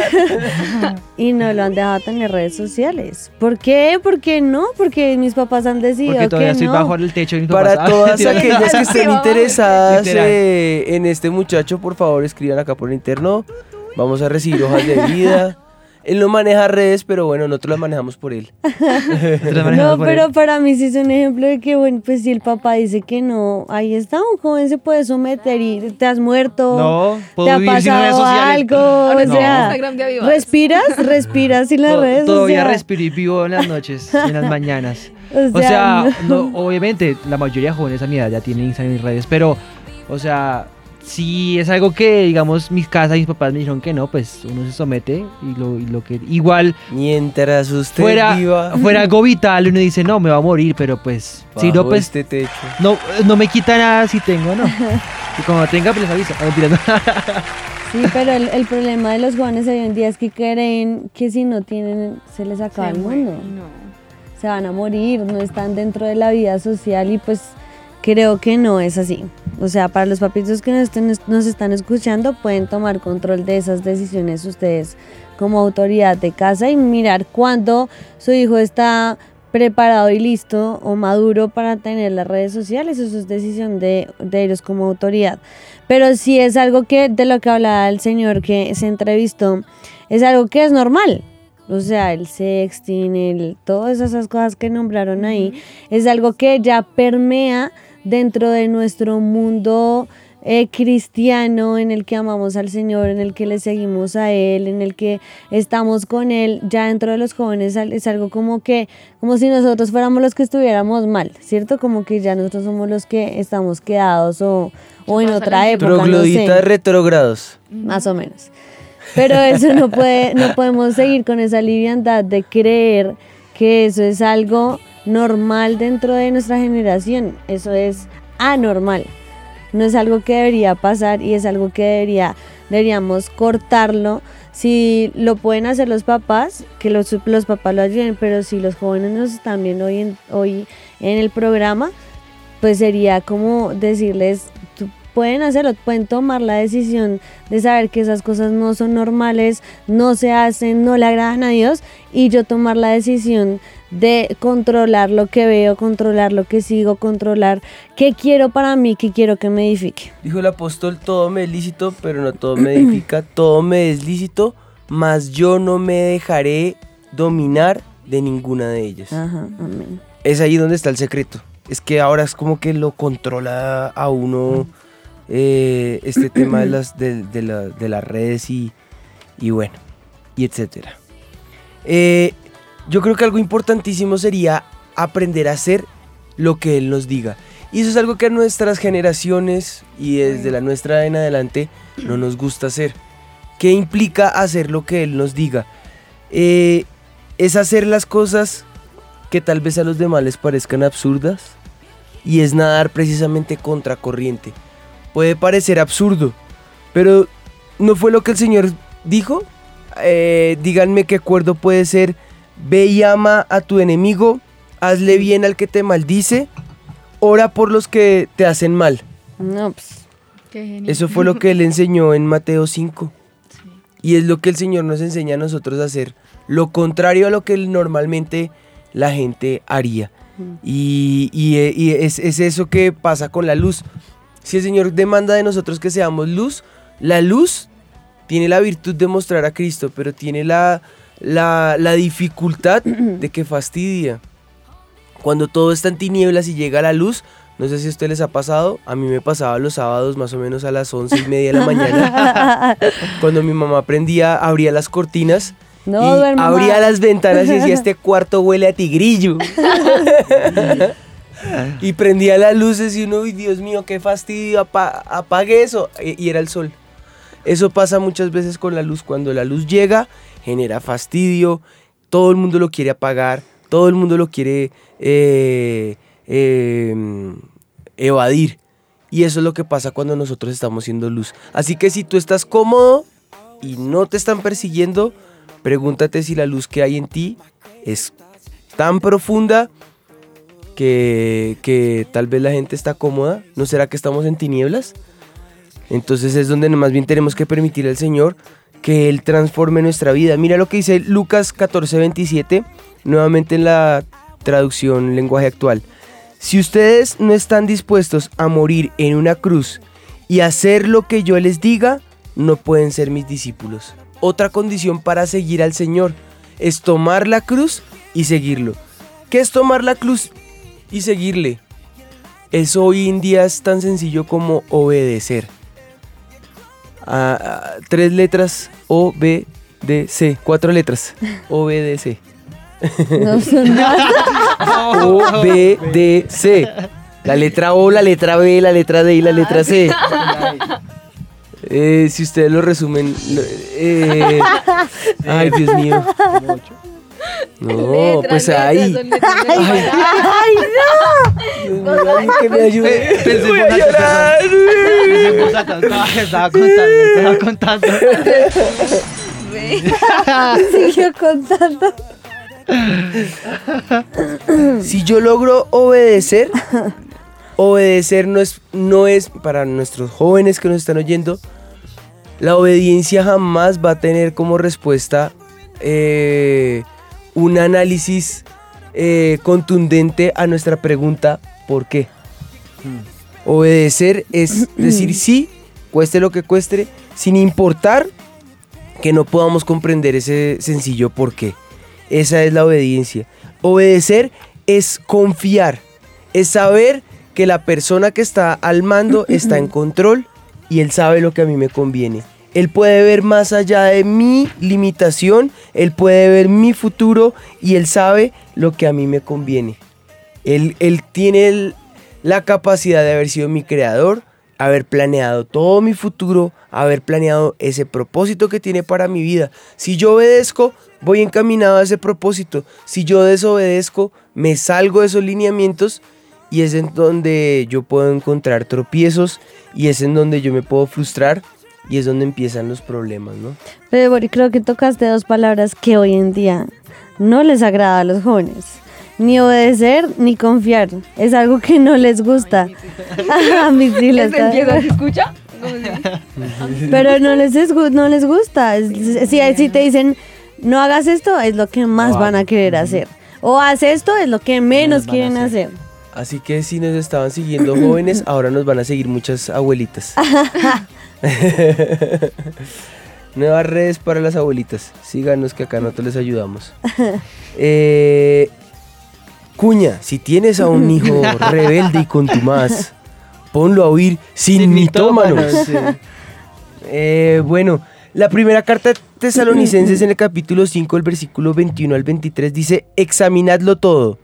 y no lo han dejado tener redes sociales. ¿Por qué? ¿Por qué no? Porque mis papás han decidido Porque todavía que estoy no. bajo el techo de mis Para papás. todas aquellas que estén interesadas eh, en este muchacho, por favor escriban acá por interno. Vamos a recibir hojas de vida. Él no maneja redes, pero bueno, nosotros las manejamos por él. No, por pero él. para mí sí es un ejemplo de que, bueno, pues si el papá dice que no, ahí está, un joven se puede someter y te has muerto, No, puedo te ha vivir pasado algo, Ahora o sea, respiras, respiras sin las redes Todavía o sea, respiro y vivo en las noches, en las mañanas. O O sea, sea, no, obviamente la mayoría de jóvenes a mi edad ya tienen Instagram y redes, pero, o sea, si es algo que, digamos, mis casas y mis papás me dijeron que no, pues uno se somete y lo, y lo que... Igual Mientras usted fuera, viva fuera algo vital, uno dice, no, me va a morir, pero pues, si no, pues, este techo. no, no me quita nada si tengo, ¿no? Y cuando tenga, pues les aviso. Ah, no. sí, pero el, el problema de los jóvenes hoy en día es que creen que si no tienen, se les acaba el mundo. se van a morir, no están dentro de la vida social y pues creo que no es así. O sea, para los papitos que nos, estén- nos están escuchando pueden tomar control de esas decisiones ustedes como autoridad de casa y mirar cuándo su hijo está preparado y listo o maduro para tener las redes sociales, eso es decisión de, de ellos como autoridad. Pero si es algo que de lo que hablaba el señor que se entrevistó, es algo que es normal. O sea, el sexting, el, todas esas cosas que nombraron ahí, es algo que ya permea dentro de nuestro mundo eh, cristiano en el que amamos al Señor, en el que le seguimos a Él, en el que estamos con Él, ya dentro de los jóvenes es algo como que, como si nosotros fuéramos los que estuviéramos mal, ¿cierto? Como que ya nosotros somos los que estamos quedados o, o en otra época, no sé Trogloditas retrógrados. más o menos. Pero eso no puede, no podemos seguir con esa liviandad de creer que eso es algo normal dentro de nuestra generación. Eso es anormal. No es algo que debería pasar y es algo que debería, deberíamos cortarlo. Si lo pueden hacer los papás, que los, los papás lo ayuden, pero si los jóvenes nos están viendo hoy en, hoy en el programa, pues sería como decirles, pueden hacerlo, pueden tomar la decisión de saber que esas cosas no son normales, no se hacen, no le agradan a Dios y yo tomar la decisión de controlar lo que veo, controlar lo que sigo, controlar qué quiero para mí, qué quiero que me edifique. Dijo el apóstol, todo me es lícito, pero no todo me edifica, todo me es lícito, mas yo no me dejaré dominar de ninguna de ellas. Ajá, amén. Es ahí donde está el secreto. Es que ahora es como que lo controla a uno eh, este tema de las, de, de la- de las redes y, y bueno, y etcétera. Eh, yo creo que algo importantísimo sería aprender a hacer lo que él nos diga. Y eso es algo que a nuestras generaciones y desde la nuestra en adelante no nos gusta hacer. ¿Qué implica hacer lo que él nos diga? Eh, es hacer las cosas que tal vez a los demás les parezcan absurdas y es nadar precisamente contracorriente. Puede parecer absurdo, pero ¿no fue lo que el Señor dijo? Eh, díganme qué acuerdo puede ser, ve y ama a tu enemigo, hazle bien al que te maldice, ora por los que te hacen mal. No, pues. Qué genial. Eso fue lo que él enseñó en Mateo 5. Y es lo que el Señor nos enseña a nosotros a hacer. Lo contrario a lo que normalmente la gente haría. Y, y, eh, y es, es eso que pasa con la luz. Si el Señor demanda de nosotros que seamos luz, la luz tiene la virtud de mostrar a Cristo, pero tiene la, la, la dificultad de que fastidia. Cuando todo está en tinieblas y llega la luz, no sé si a ustedes les ha pasado, a mí me pasaba los sábados más o menos a las once y media de la mañana, cuando mi mamá prendía, abría las cortinas No, y abría las ventanas y decía, este cuarto huele a tigrillo. y prendía las luces y uno, uy, Dios mío, qué fastidio, apa- apague eso. Y y era el sol. Eso pasa muchas veces con la luz. Cuando la luz llega, genera fastidio, todo el mundo lo quiere apagar, todo el mundo lo quiere eh, eh, evadir. Y eso es lo que pasa cuando nosotros estamos siendo luz. Así que si tú estás cómodo y no te están persiguiendo, pregúntate si la luz que hay en ti es tan profunda que, que tal vez la gente está cómoda. ¿No será que estamos en tinieblas? Entonces es donde más bien tenemos que permitir al Señor que Él transforme nuestra vida. Mira lo que dice Lucas 14, 27, nuevamente en la traducción lenguaje actual. Si ustedes no están dispuestos a morir en una cruz y hacer lo que yo les diga, no pueden ser mis discípulos. Otra condición para seguir al Señor es tomar la cruz y seguirlo. ¿Qué es tomar la cruz y seguirle? Eso hoy en día es tan sencillo como obedecer. Tres letras O, B, D, C. Cuatro letras. O, B, D, C. No son nada. O, B, D, C. La letra O, la letra B, la letra D y la letra C. Eh, si ustedes lo resumen. eh, ay, Dios mío. No, pues ahí. ¡Ay, ay, no! Alguien que me ayude. Pensé Voy en a llorar. Pensé estaba, estaba contando, estaba contando. Siguió contando. Si yo logro obedecer, obedecer no es, no es para nuestros jóvenes que nos están oyendo, la obediencia jamás va a tener como respuesta eh, un análisis eh, contundente a nuestra pregunta ¿por qué? Obedecer es decir sí, cueste lo que cueste, sin importar que no podamos comprender ese sencillo por qué. Esa es la obediencia. Obedecer es confiar, es saber que la persona que está al mando está en control y él sabe lo que a mí me conviene. Él puede ver más allá de mi limitación, él puede ver mi futuro y él sabe lo que a mí me conviene. Él, él tiene la capacidad de haber sido mi creador, haber planeado todo mi futuro, haber planeado ese propósito que tiene para mi vida. Si yo obedezco, voy encaminado a ese propósito. Si yo desobedezco, me salgo de esos lineamientos y es en donde yo puedo encontrar tropiezos y es en donde yo me puedo frustrar y es donde empiezan los problemas, ¿no? Pero Bori, creo que tocaste dos palabras que hoy en día no les agrada a los jóvenes. Ni obedecer ni confiar. Es algo que no les gusta. a mí sí les ¿Se escucha? ¿Cómo se- Pero no les, es no les gusta. Si, si te dicen, no hagas esto, es lo que más van a querer hacer. O haz esto, es lo que menos quieren hacer. Así que si nos estaban siguiendo jóvenes, ahora nos van a seguir muchas abuelitas. Nuevas redes para las abuelitas. Síganos que acá nosotros les ayudamos. Eh, Cuña, si tienes a un hijo rebelde y contumaz, ponlo a oír sin mitómanos. Eh, bueno, la primera carta de Tesalonicenses en el capítulo 5, el versículo 21 al 23 dice, examinadlo todo,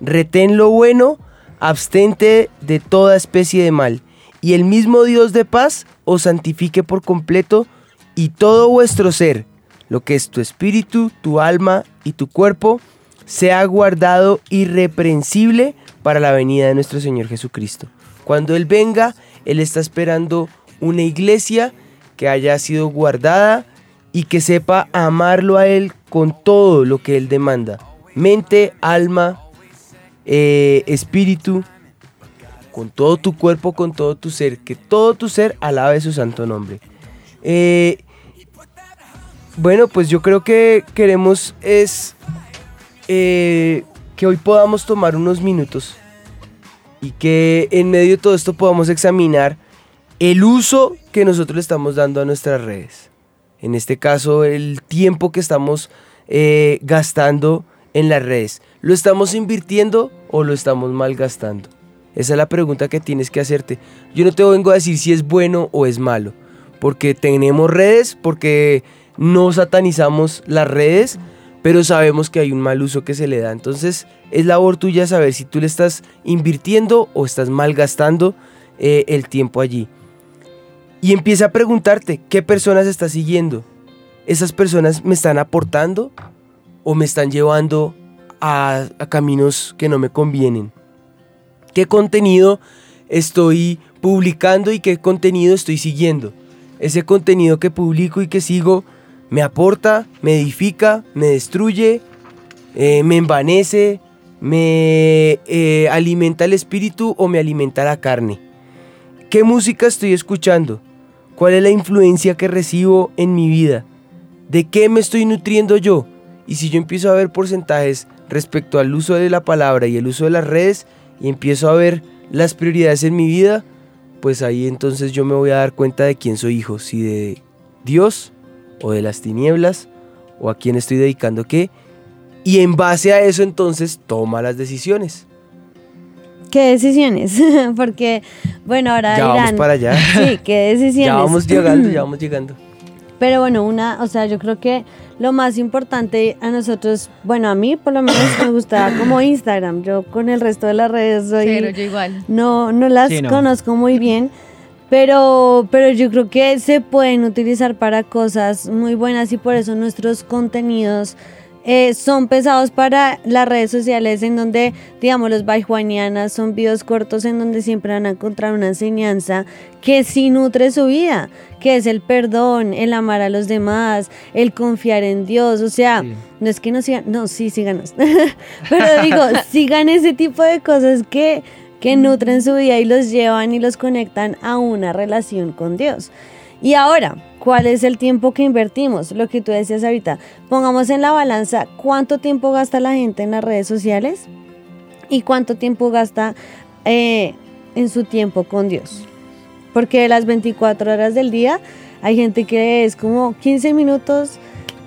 retén lo bueno, abstente de toda especie de mal, y el mismo Dios de paz os santifique por completo, y todo vuestro ser, lo que es tu espíritu, tu alma y tu cuerpo, sea guardado irreprensible para la venida de nuestro Señor Jesucristo. Cuando Él venga, Él está esperando una iglesia que haya sido guardada y que sepa amarlo a Él con todo lo que Él demanda. Mente, alma, eh, espíritu con todo tu cuerpo, con todo tu ser, que todo tu ser alabe su santo nombre. Eh, bueno, pues yo creo que queremos es eh, que hoy podamos tomar unos minutos y que en medio de todo esto podamos examinar el uso que nosotros le estamos dando a nuestras redes. En este caso, el tiempo que estamos eh, gastando en las redes. ¿Lo estamos invirtiendo o lo estamos malgastando? Esa es la pregunta que tienes que hacerte. Yo no te vengo a decir si es bueno o es malo, porque tenemos redes, porque no satanizamos las redes, pero sabemos que hay un mal uso que se le da. Entonces es labor tuya saber si tú le estás invirtiendo o estás malgastando eh, el tiempo allí. Y empieza a preguntarte, ¿qué personas estás siguiendo? ¿Esas personas me están aportando o me están llevando a, a caminos que no me convienen? ¿Qué contenido estoy publicando y qué contenido estoy siguiendo? Ese contenido que publico y que sigo me aporta, me edifica, me destruye, eh, me envanece, me eh, alimenta el espíritu o me alimenta la carne. ¿Qué música estoy escuchando? ¿Cuál es la influencia que recibo en mi vida? ¿De qué me estoy nutriendo yo? Y si yo empiezo a ver porcentajes respecto al uso de la palabra y el uso de las redes y empiezo a ver las prioridades en mi vida, pues ahí entonces yo me voy a dar cuenta de quién soy hijo, si de Dios o de las tinieblas o a quién estoy dedicando qué. Y en base a eso entonces toma las decisiones. ¿Qué decisiones? Porque, bueno, ahora ya vamos para allá. Sí, ¿qué decisiones? ya vamos llegando, ya vamos llegando. Pero bueno, una, o sea, yo creo que lo más importante a nosotros, bueno, a mí por lo menos me gusta como Instagram. Yo con el resto de las redes soy... Pero yo igual. No, no las Sí, no. conozco muy bien. Pero, pero yo creo que se pueden utilizar para cosas muy buenas y por eso nuestros contenidos eh, son pesados para las redes sociales en donde, digamos, los baijuanianas son videos cortos en donde siempre van a encontrar una enseñanza que sí nutre su vida, que es el perdón, el amar a los demás, el confiar en Dios, o sea, no es que no sigan, no, sí, síganos, pero digo, sigan ese tipo de cosas que, que nutren su vida y los llevan y los conectan a una relación con Dios. Y ahora, ¿cuál es el tiempo que invertimos? Lo que tú decías ahorita, pongamos en la balanza cuánto tiempo gasta la gente en las redes sociales y cuánto tiempo gasta eh, en su tiempo con Dios. Porque de las 24 horas del día hay gente que es como 15 minutos,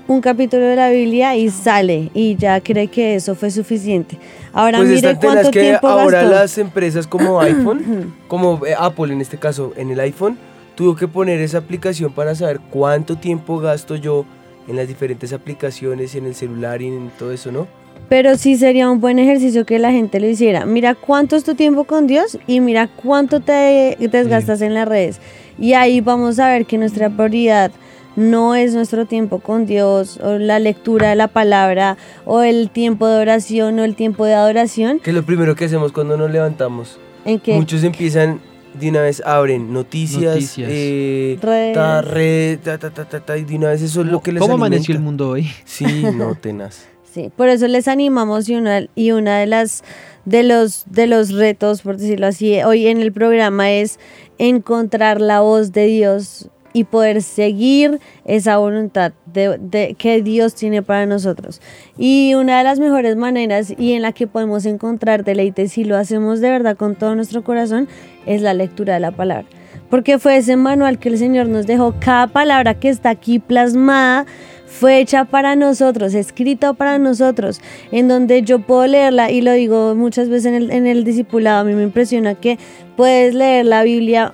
un capítulo de la Biblia y sale y ya cree que eso fue suficiente. Ahora pues mire cuánto que tiempo ahora gastó. las empresas como iPhone, como eh, Apple en este caso, en el iPhone, tuvo que poner esa aplicación para saber cuánto tiempo gasto yo en las diferentes aplicaciones, en el celular y en todo eso, ¿no? Pero sí sería un buen ejercicio que la gente lo hiciera. Mira cuánto es tu tiempo con Dios y mira cuánto te desgastas en las redes. Y ahí vamos a ver que nuestra prioridad no es nuestro tiempo con Dios o la lectura de la palabra o el tiempo de oración o el tiempo de adoración. Que es lo primero que hacemos cuando nos levantamos. ¿En qué? Muchos empiezan de una vez, abren noticias, Noticias. eh, Redes. ta, red, ta, ta, ta, ta, ta, y de una vez eso es lo que les ¿Cómo alimenta. amaneció el mundo hoy? Sí, no, tenaz. Sí, por eso les animamos y una, y una de las de los de los retos, por decirlo así, hoy en el programa es encontrar la voz de Dios y poder seguir esa voluntad de, que Dios tiene para nosotros. Y una de las mejores maneras y en la que podemos encontrar deleite si lo hacemos de verdad con todo nuestro corazón es la lectura de la palabra. Porque fue ese manual que el Señor nos dejó. Cada palabra que está aquí plasmada fue hecha para nosotros, escrita para nosotros, en donde yo puedo leerla y lo digo muchas veces en el, en el discipulado, a mí me impresiona que puedes leer la Biblia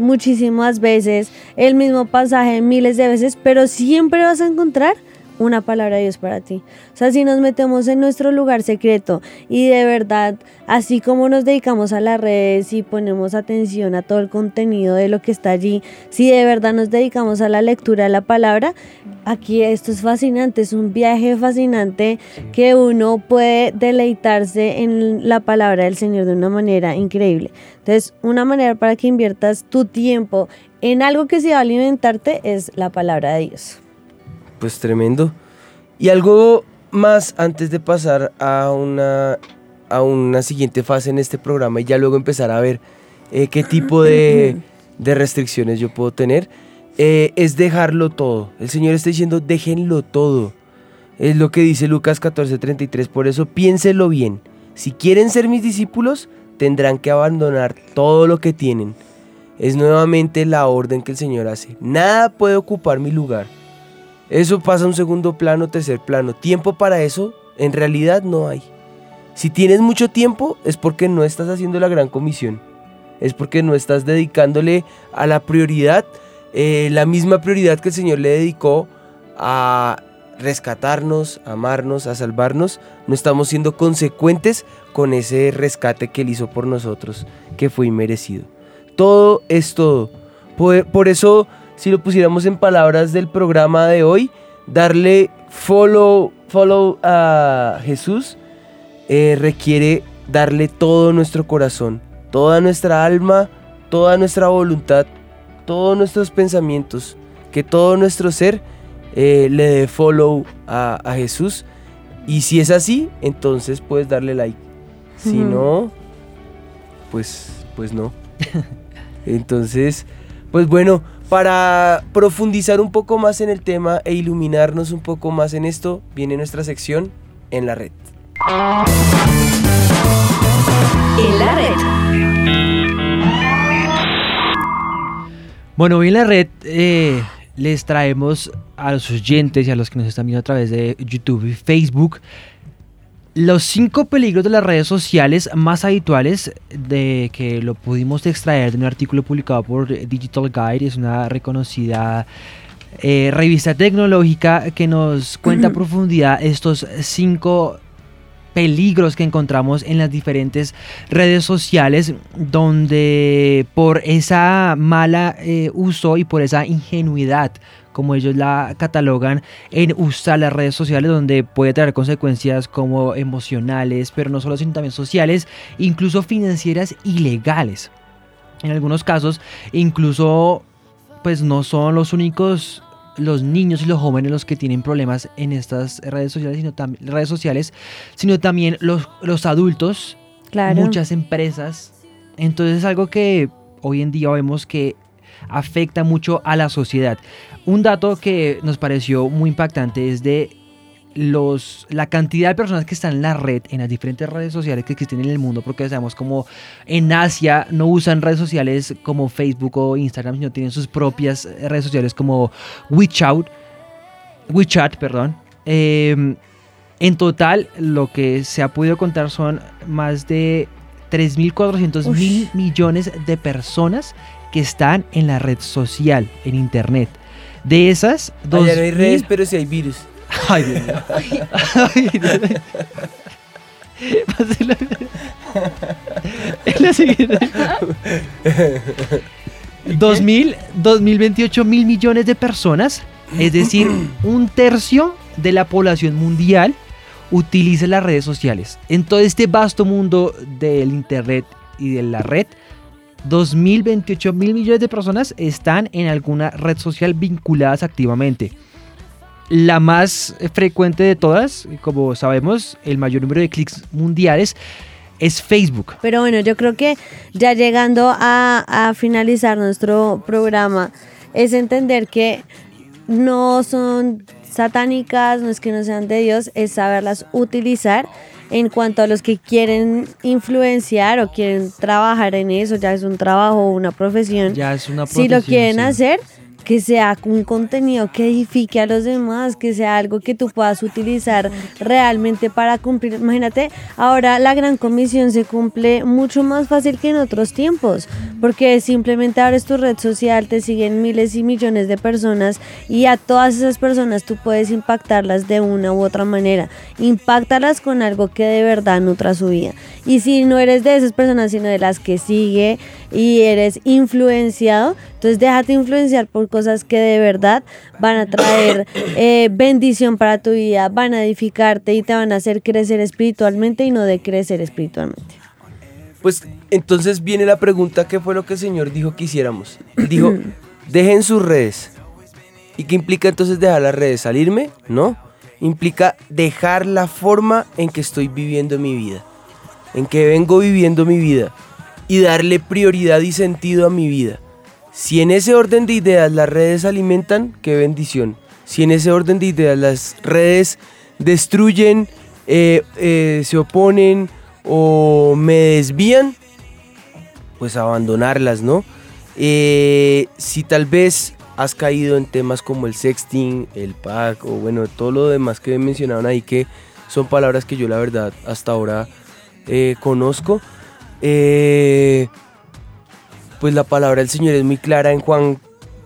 muchísimas veces, el mismo pasaje miles de veces, pero siempre vas a encontrar una palabra de Dios para ti. O sea, si nos metemos en nuestro lugar secreto y de verdad, así como nos dedicamos a las redes y ponemos atención a todo el contenido de lo que está allí, si de verdad nos dedicamos a la lectura de la palabra, aquí esto es fascinante, es un viaje fascinante que uno puede deleitarse en la palabra del Señor de una manera increíble. Entonces, una manera para que inviertas tu tiempo en algo que se va a alimentarte es la palabra de Dios. Pues tremendo. Y algo más antes de pasar a una a una siguiente fase en este programa y ya luego empezar a ver eh, qué tipo de, de restricciones yo puedo tener, eh, es dejarlo todo. El Señor está diciendo, déjenlo todo. Es lo que dice Lucas 14:33. Por eso piénselo bien. Si quieren ser mis discípulos, tendrán que abandonar todo lo que tienen. Es nuevamente la orden que el Señor hace. Nada puede ocupar mi lugar. Eso pasa a un segundo plano, tercer plano. Tiempo para eso, en realidad no hay. Si tienes mucho tiempo, es porque no estás haciendo la gran comisión. Es porque no estás dedicándole a la prioridad, eh, la misma prioridad que el Señor le dedicó a rescatarnos, amarnos, a salvarnos. No estamos siendo consecuentes con ese rescate que Él hizo por nosotros, que fue inmerecido. Todo es todo. Por, por eso, si lo pusiéramos en palabras del programa de hoy, darle follow, follow a Jesús eh, requiere darle todo nuestro corazón, toda nuestra alma, toda nuestra voluntad, todos nuestros pensamientos, que todo nuestro ser eh, le dé follow a, a Jesús. Y si es así, entonces puedes darle like. Si no, pues, pues no. Entonces, pues bueno, para profundizar un poco más en el tema e iluminarnos un poco más en esto, viene nuestra sección en la red. En la red. Bueno, hoy en la red eh, les traemos a los oyentes y a los que nos están viendo a través de YouTube y Facebook los cinco peligros de las redes sociales más habituales de que lo pudimos extraer de un artículo publicado por Digital Guide, es una reconocida eh, revista tecnológica que nos cuenta a profundidad estos cinco peligros que encontramos en las diferentes redes sociales donde por esa mala eh, uso y por esa ingenuidad como ellos la catalogan en usar las redes sociales donde puede traer consecuencias como emocionales pero no solo sino también sociales incluso financieras y legales en algunos casos incluso pues no son los únicos los niños y los jóvenes los que tienen problemas en estas redes sociales, sino, redes sociales, sino también los, los adultos, Claro. muchas empresas. Entonces es algo que hoy en día vemos que afecta mucho a la sociedad. Un dato que nos pareció muy impactante es de los, la cantidad de personas que están en la red, en las diferentes redes sociales que existen en el mundo, porque sabemos como en Asia no usan redes sociales como Facebook o Instagram, sino tienen sus propias redes sociales como WeChat, WeChat, perdón. Eh, en total, lo que se ha podido contar son más de 3.400 mil millones de personas que están en la red social, en Internet. De esas, dos Allá no hay redes, pero sí hay virus. Ay, Dios mío. Ay, Dios mío. Pásela. Es la siguiente. 2000, 2028 mil millones de personas, es decir, un tercio de la población mundial utiliza las redes sociales. En todo este vasto mundo del internet y de la red, 2028 mil millones de personas están en alguna red social vinculadas activamente. La más frecuente de todas, como sabemos, el mayor número de clics mundiales es Facebook. Pero bueno, yo creo que ya llegando a, a finalizar nuestro programa, es entender que no son satánicas, no es que no sean de Dios, es saberlas utilizar en cuanto a los que quieren influenciar o quieren trabajar en eso, ya es un trabajo o una profesión. Ya es una si lo profesión, quieren sí. hacer, que sea un contenido que edifique a los demás, que sea algo que tú puedas utilizar realmente para cumplir. Imagínate, ahora la gran comisión se cumple mucho más fácil que en otros tiempos, porque simplemente abres tu red social, te siguen miles y millones de personas y a todas esas personas tú puedes impactarlas de una u otra manera. Impactarlas con algo que de verdad nutra su vida. Y si no eres de esas personas, sino de las que sigue y eres influenciado, entonces déjate influenciar por cosas que de verdad van a traer eh, bendición para tu vida, van a edificarte y te van a hacer crecer espiritualmente y no de crecer espiritualmente. Pues entonces viene la pregunta, ¿qué fue lo que el Señor dijo que hiciéramos? Dijo, dejen sus redes. ¿Y qué implica entonces dejar las redes? ¿Salirme? No. Implica dejar la forma en que estoy viviendo mi vida. en que vengo viviendo mi vida y darle prioridad y sentido a mi vida. Si en ese orden de ideas las redes alimentan, qué bendición. Si en ese orden de ideas las redes destruyen, eh, eh, se oponen o me desvían, pues abandonarlas, ¿no? Eh, si tal vez has caído en temas como el sexting, el pack o bueno, todo lo demás que mencionaron ahí que son palabras que yo la verdad hasta ahora conozco, pues la palabra del Señor es muy clara en Juan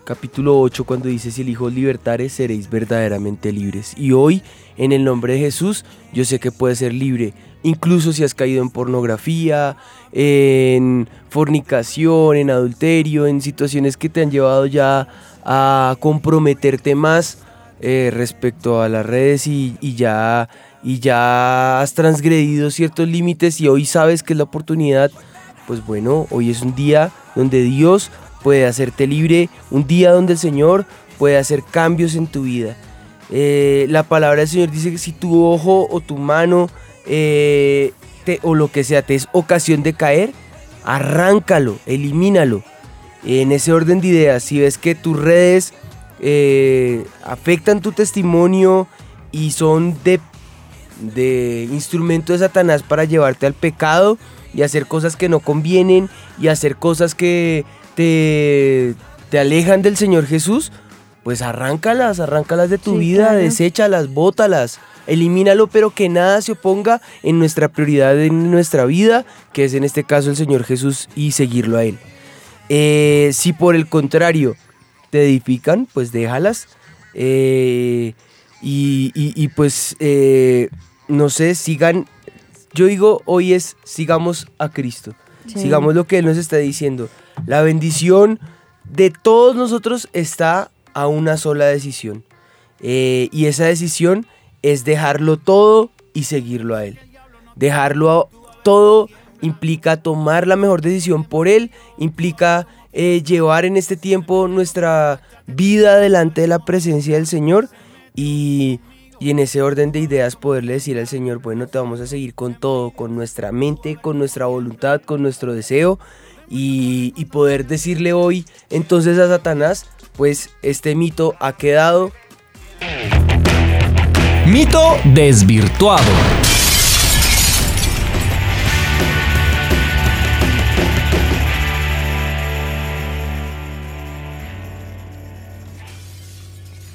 capítulo 8 cuando dice si el Hijo libertare seréis verdaderamente libres. Y hoy en el nombre de Jesús yo sé que puedes ser libre, incluso si has caído en pornografía, en fornicación, en adulterio, en situaciones que te han llevado ya a comprometerte más eh, respecto a las redes y, ya, y ya has transgredido ciertos límites y hoy sabes que es la oportunidad, pues bueno, hoy es un día donde Dios puede hacerte libre, un día donde el Señor puede hacer cambios en tu vida. Eh, la palabra del Señor dice que si tu ojo o tu mano eh, o lo que sea te es ocasión de caer, arráncalo, elimínalo. En ese orden de ideas, si ves que tus redes eh, afectan tu testimonio y son de, de instrumento de Satanás para llevarte al pecado y hacer cosas que no convienen y hacer cosas que te, te alejan del Señor Jesús, pues arráncalas, arráncalas de tu vida, claro. deséchalas, bótalas, elimínalo, pero que nada se oponga en nuestra prioridad en nuestra vida, que es en este caso el Señor Jesús y seguirlo a Él. Eh, si por el contrario te edifican, pues déjalas. Eh, y, y, y, pues, eh, no sé, sigan. Yo digo, hoy es sigamos a Cristo. Sí. Sigamos lo que Él nos está diciendo. La bendición de todos nosotros está a una sola decisión. Eh, y esa decisión es dejarlo todo y seguirlo a Él. Dejarlo todo implica tomar la mejor decisión por Él, implica eh, llevar en este tiempo nuestra vida delante de la presencia del Señor y, y en ese orden de ideas poderle decir al Señor, bueno, te vamos a seguir con todo, con nuestra mente, con nuestra voluntad, con nuestro deseo y, y, poder decirle hoy entonces a Satanás, pues este mito ha quedado. Mito desvirtuado.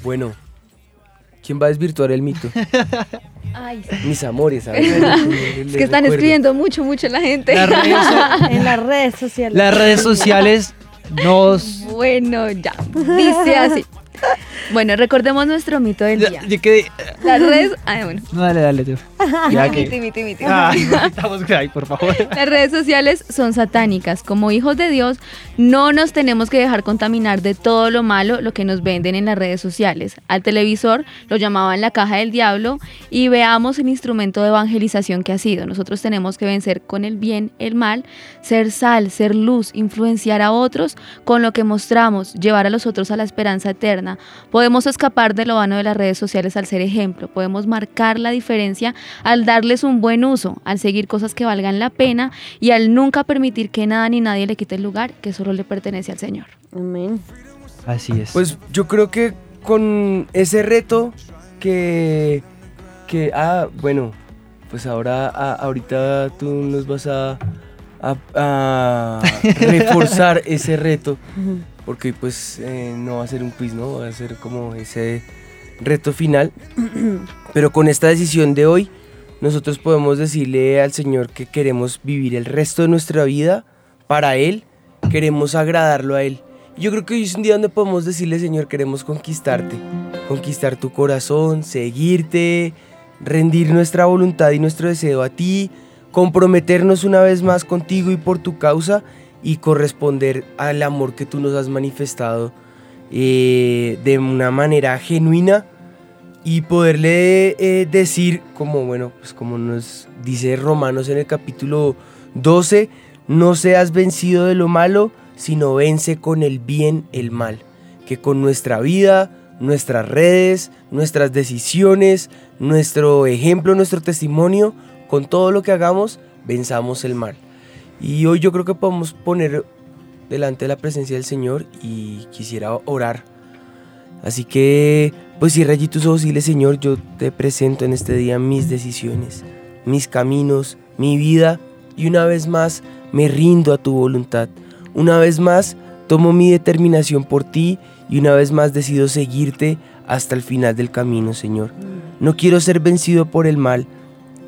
Bueno, ¿quién va a desvirtuar el mito? Ay, Mis amores, ¿sabes? es que están escribiendo mucho, mucho la gente. En las redes sociales. Las redes sociales nos... Bueno, ya. Dice así. Bueno, recordemos nuestro mito del día. Yo quedé... Las redes... Bueno. No, dale, dale tú. Ya que... Miti, miti, miti. Estamos ahí, por favor. Las redes sociales son satánicas. Como hijos de Dios, no nos tenemos que dejar contaminar de todo lo malo lo que nos venden en las redes sociales. Al televisor lo llamaban la caja del diablo y veamos el instrumento de evangelización que ha sido. Nosotros tenemos que vencer con el bien, el mal, ser sal, ser luz, influenciar a otros con lo que mostramos, llevar a los otros a la esperanza eterna. Podemos escapar de lo vano de las redes sociales al ser ejemplo, podemos marcar la diferencia al darles un buen uso, al seguir cosas que valgan la pena y al nunca permitir que nada ni nadie le quite el lugar que solo le pertenece al Señor. Amén. Así es. Pues yo creo que con ese reto que, que ah, bueno, pues ahora, a, ahorita tú nos vas a, a, a reforzar ese reto, porque pues eh, no va a ser un quiz, ¿no? Va a ser como ese reto final. Pero con esta decisión de hoy, nosotros podemos decirle al Señor que queremos vivir el resto de nuestra vida para Él, queremos agradarlo a Él. Yo creo que hoy es un día donde podemos decirle, Señor, queremos conquistarte, conquistar tu corazón, seguirte, rendir nuestra voluntad y nuestro deseo a ti, comprometernos una vez más contigo y por tu causa y corresponder al amor que tú nos has manifestado eh, de una manera genuina y poderle eh, decir, como bueno, pues como nos dice Romanos en el capítulo 12, no seas vencido de lo malo, sino vence con el bien el mal. Que con nuestra vida, nuestras redes, nuestras decisiones, nuestro ejemplo, nuestro testimonio, con todo lo que hagamos, venzamos el mal. Y hoy yo creo que podemos poner delante de la presencia del Señor y quisiera orar. Así que, pues cierra allí tus ojos y Señor, yo te presento en este día mis decisiones, mis caminos, mi vida y una vez más me rindo a tu voluntad. Una vez más tomo mi determinación por ti y una vez más decido seguirte hasta el final del camino, Señor. No quiero ser vencido por el mal.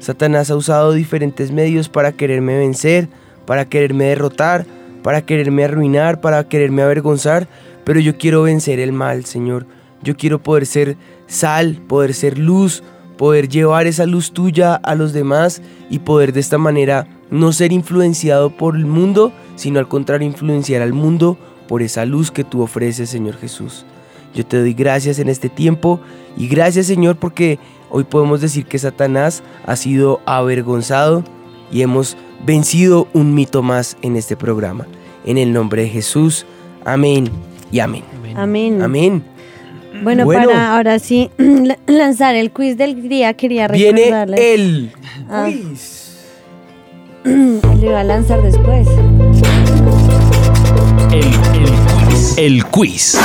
Satanás ha usado diferentes medios para quererme vencer, para quererme derrotar, para quererme arruinar, para quererme avergonzar, pero yo quiero vencer el mal, Señor. Yo quiero poder ser sal, poder ser luz, poder llevar esa luz tuya a los demás y poder de esta manera no ser influenciado por el mundo, sino al contrario influenciar al mundo por esa luz que tú ofreces, Señor Jesús. Yo te doy gracias en este tiempo y gracias, Señor, porque hoy podemos decir que Satanás ha sido avergonzado y hemos vencido un mito más en este programa. En el nombre de Jesús, amén y amén. Amén. Amén. Bueno, Bueno. para ahora sí lanzar el quiz del día, quería Viene recordarles. el Ah. Lo iba a lanzar después. El, el quiz. El quiz.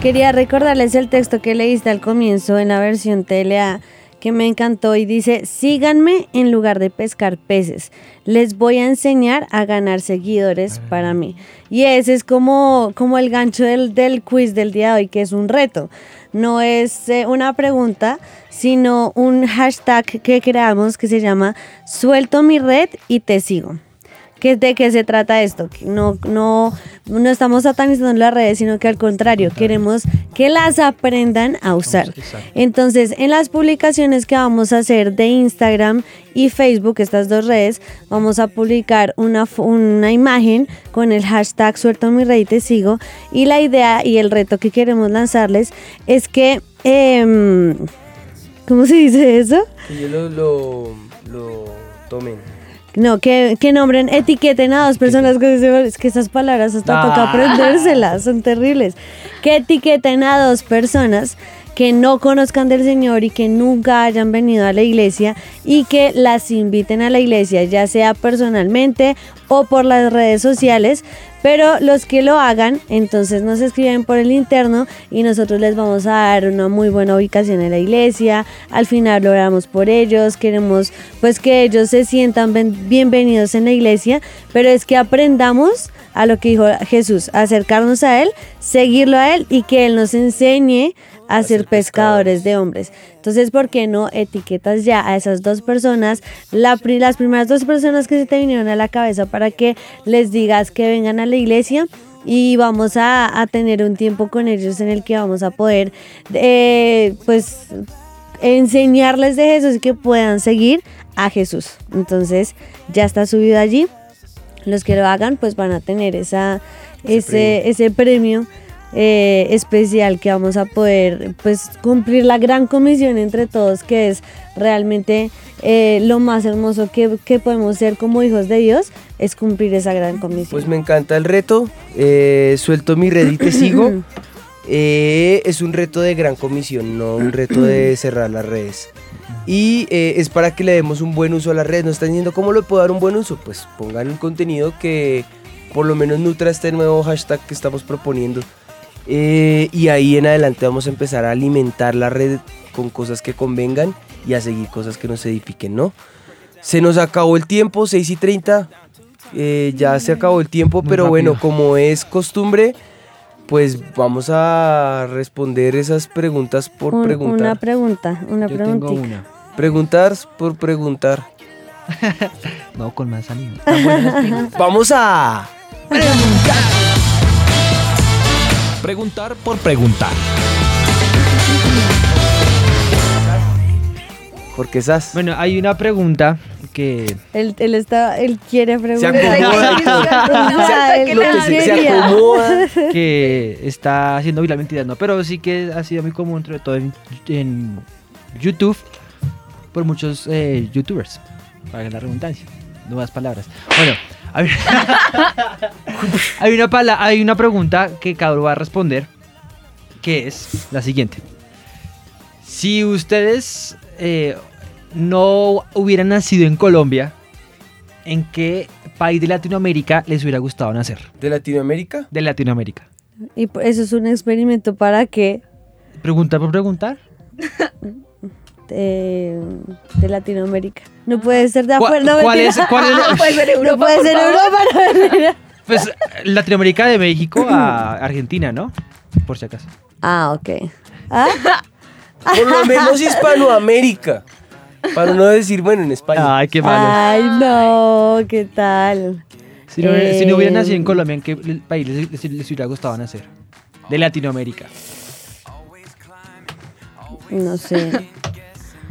Quería recordarles el texto que leíste al comienzo en la versión TLA que me encantó y dice, síganme en lugar de pescar peces, les voy a enseñar a ganar seguidores para mí. Y ese es como, como el gancho del, del quiz del día de hoy, que es un reto. No es eh, una pregunta, sino un hashtag que creamos que se llama suelto mi red y te sigo. ¿Qué, ¿De qué se trata esto? No, no, no estamos satanizando las redes, sino que al contrario, queremos que las aprendan a usar. Entonces, en las publicaciones que vamos a hacer de Instagram y Facebook, estas dos redes, vamos a publicar una, una imagen con el hashtag suelto mi red y te sigo. Y la idea y el reto que queremos lanzarles es que... em, ¿Cómo se dice eso? Que yo lo, lo, lo tomen. No, que, que nombren, etiqueten a dos personas que se- es que esas palabras hasta Ah. toca aprendérselas, son terribles. Que etiqueten a dos personas que no conozcan del Señor y que nunca hayan venido a la iglesia y que las inviten a la iglesia, ya sea personalmente o por las redes sociales, pero los que lo hagan, entonces nos escriben por el interno y nosotros les vamos a dar una muy buena ubicación en la iglesia, al final oramos por ellos, queremos pues que ellos se sientan bienvenidos en la iglesia, pero es que aprendamos a lo que dijo Jesús, acercarnos a Él, seguirlo a Él y que Él nos enseñe a ser pescadores de hombres. Entonces, ¿por qué no etiquetas ya a esas dos personas, la las primeras dos personas que se te vinieron a la cabeza para que les digas que vengan a la iglesia? Y vamos a, a tener un tiempo con ellos en el que vamos a poder, eh, pues, enseñarles de Jesús y que puedan seguir a Jesús. Entonces, ya está subido allí. Los que lo hagan, pues van a tener esa, ese, ese premio eh, especial que vamos a poder pues cumplir la gran comisión entre todos que es realmente eh, lo más hermoso que, que podemos ser como hijos de Dios es cumplir esa gran comisión. Pues me encanta el reto. eh, suelto mi red y te sigo. Es un reto de gran comisión, no un reto de cerrar las redes. Y es para que le demos un buen uso a las redes. Nos están diciendo cómo le puedo dar un buen uso. Pues pongan un contenido que por lo menos nutra este nuevo hashtag que estamos proponiendo. Eh, y ahí en adelante vamos a empezar a alimentar la red con cosas que convengan y a seguir cosas que nos edifiquen, ¿no? Se nos acabó el tiempo, 6 y 30. Eh, ya se acabó el tiempo, pero bueno, como es costumbre, pues vamos a responder esas preguntas por Un- preguntar. Una pregunta, una Yo tengo preguntita. una. Preguntar por preguntar. No, con más ánimo. Vamos a... Preguntar por preguntar. Porque esas. Bueno, hay una pregunta que Él, él está, él quiere preguntar. acomoda Él Lo que se, se quería. acomoda. que está haciendo mentiras, no, pero sí que ha sido muy común, sobre todo en, en YouTube, por muchos eh, youtubers, para la redundancia, nuevas palabras. Bueno, hay, hay una, pala- hay una pregunta que cada uno va a responder, que es la siguiente. Si ustedes, eh, no hubieran nacido en Colombia, ¿en qué país de Latinoamérica les hubiera gustado nacer? ¿De Latinoamérica? De Latinoamérica. Y por- eso es un experimento para qué? Pregunta por preguntar. Eh, de Latinoamérica. No puede ser de ¿Cuál- afuera. No, cuál es- cuál es- No puede ser Europa. No puede ser. Europa. no. Pues Latinoamérica de México a Argentina, ¿no? Por si acaso. Ah, ok. ¿Ah? Por lo menos Hispanoamérica. Para no decir, bueno, en España. Ay, qué Ay, no, ¿qué tal? Si no, si no hubiera Eh, nacido en Colombia, ¿en qué país les, les- les hubiera gustado nacer? De Latinoamérica. No sé.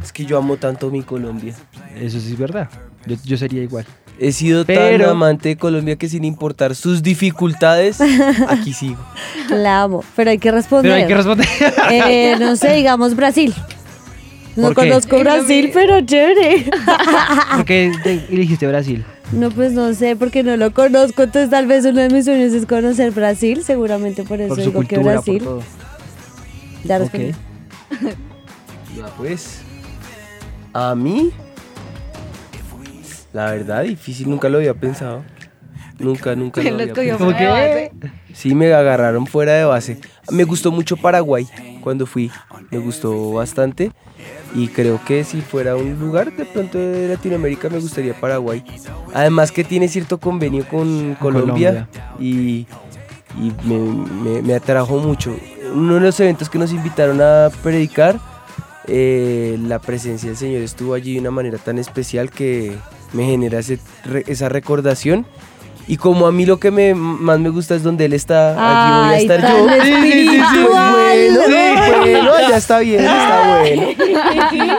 Es que yo amo tanto mi Colombia. Eso sí es verdad. Yo, yo sería igual. He sido Pero- tan amante de Colombia que sin importar sus dificultades, aquí sigo. La amo, pero hay que responder. Pero hay que responder. Eh, no sé, digamos Brasil. No ¿Por qué? conozco Brasil, pero chévere. ¿Por qué te- elegiste Brasil? No, pues no sé, porque no lo conozco. Entonces, tal vez uno de mis sueños es conocer Brasil. Seguramente por eso Por su digo que cultura, por Brasil. todo. Ya Ok. respondí. Ya pues. A mí. La verdad, difícil, nunca lo había pensado. Nunca, nunca lo había pensado. base. Sí, me agarraron fuera de base. Me gustó mucho Paraguay cuando fui. Me gustó bastante. Y creo que si fuera un lugar de pronto de Latinoamérica me gustaría Paraguay. Además que tiene cierto convenio con Colombia, y, y me, me- me atrajo mucho. Uno de los eventos que nos invitaron a predicar, eh, la presencia del Señor estuvo allí de una manera tan especial que me genera ese re- esa recordación. Y como a mí lo que me, más me gusta es donde Él está, allí voy a estar yo. espiritual. Pues bueno, bueno, ya está bien, está bueno.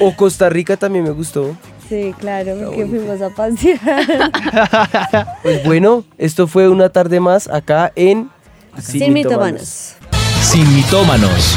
O Costa Rica también me gustó. Sí, claro, porque fuimos a pasear. Pues bueno, esto fue una tarde más acá en Sin mitómanos. Sin mitómanos.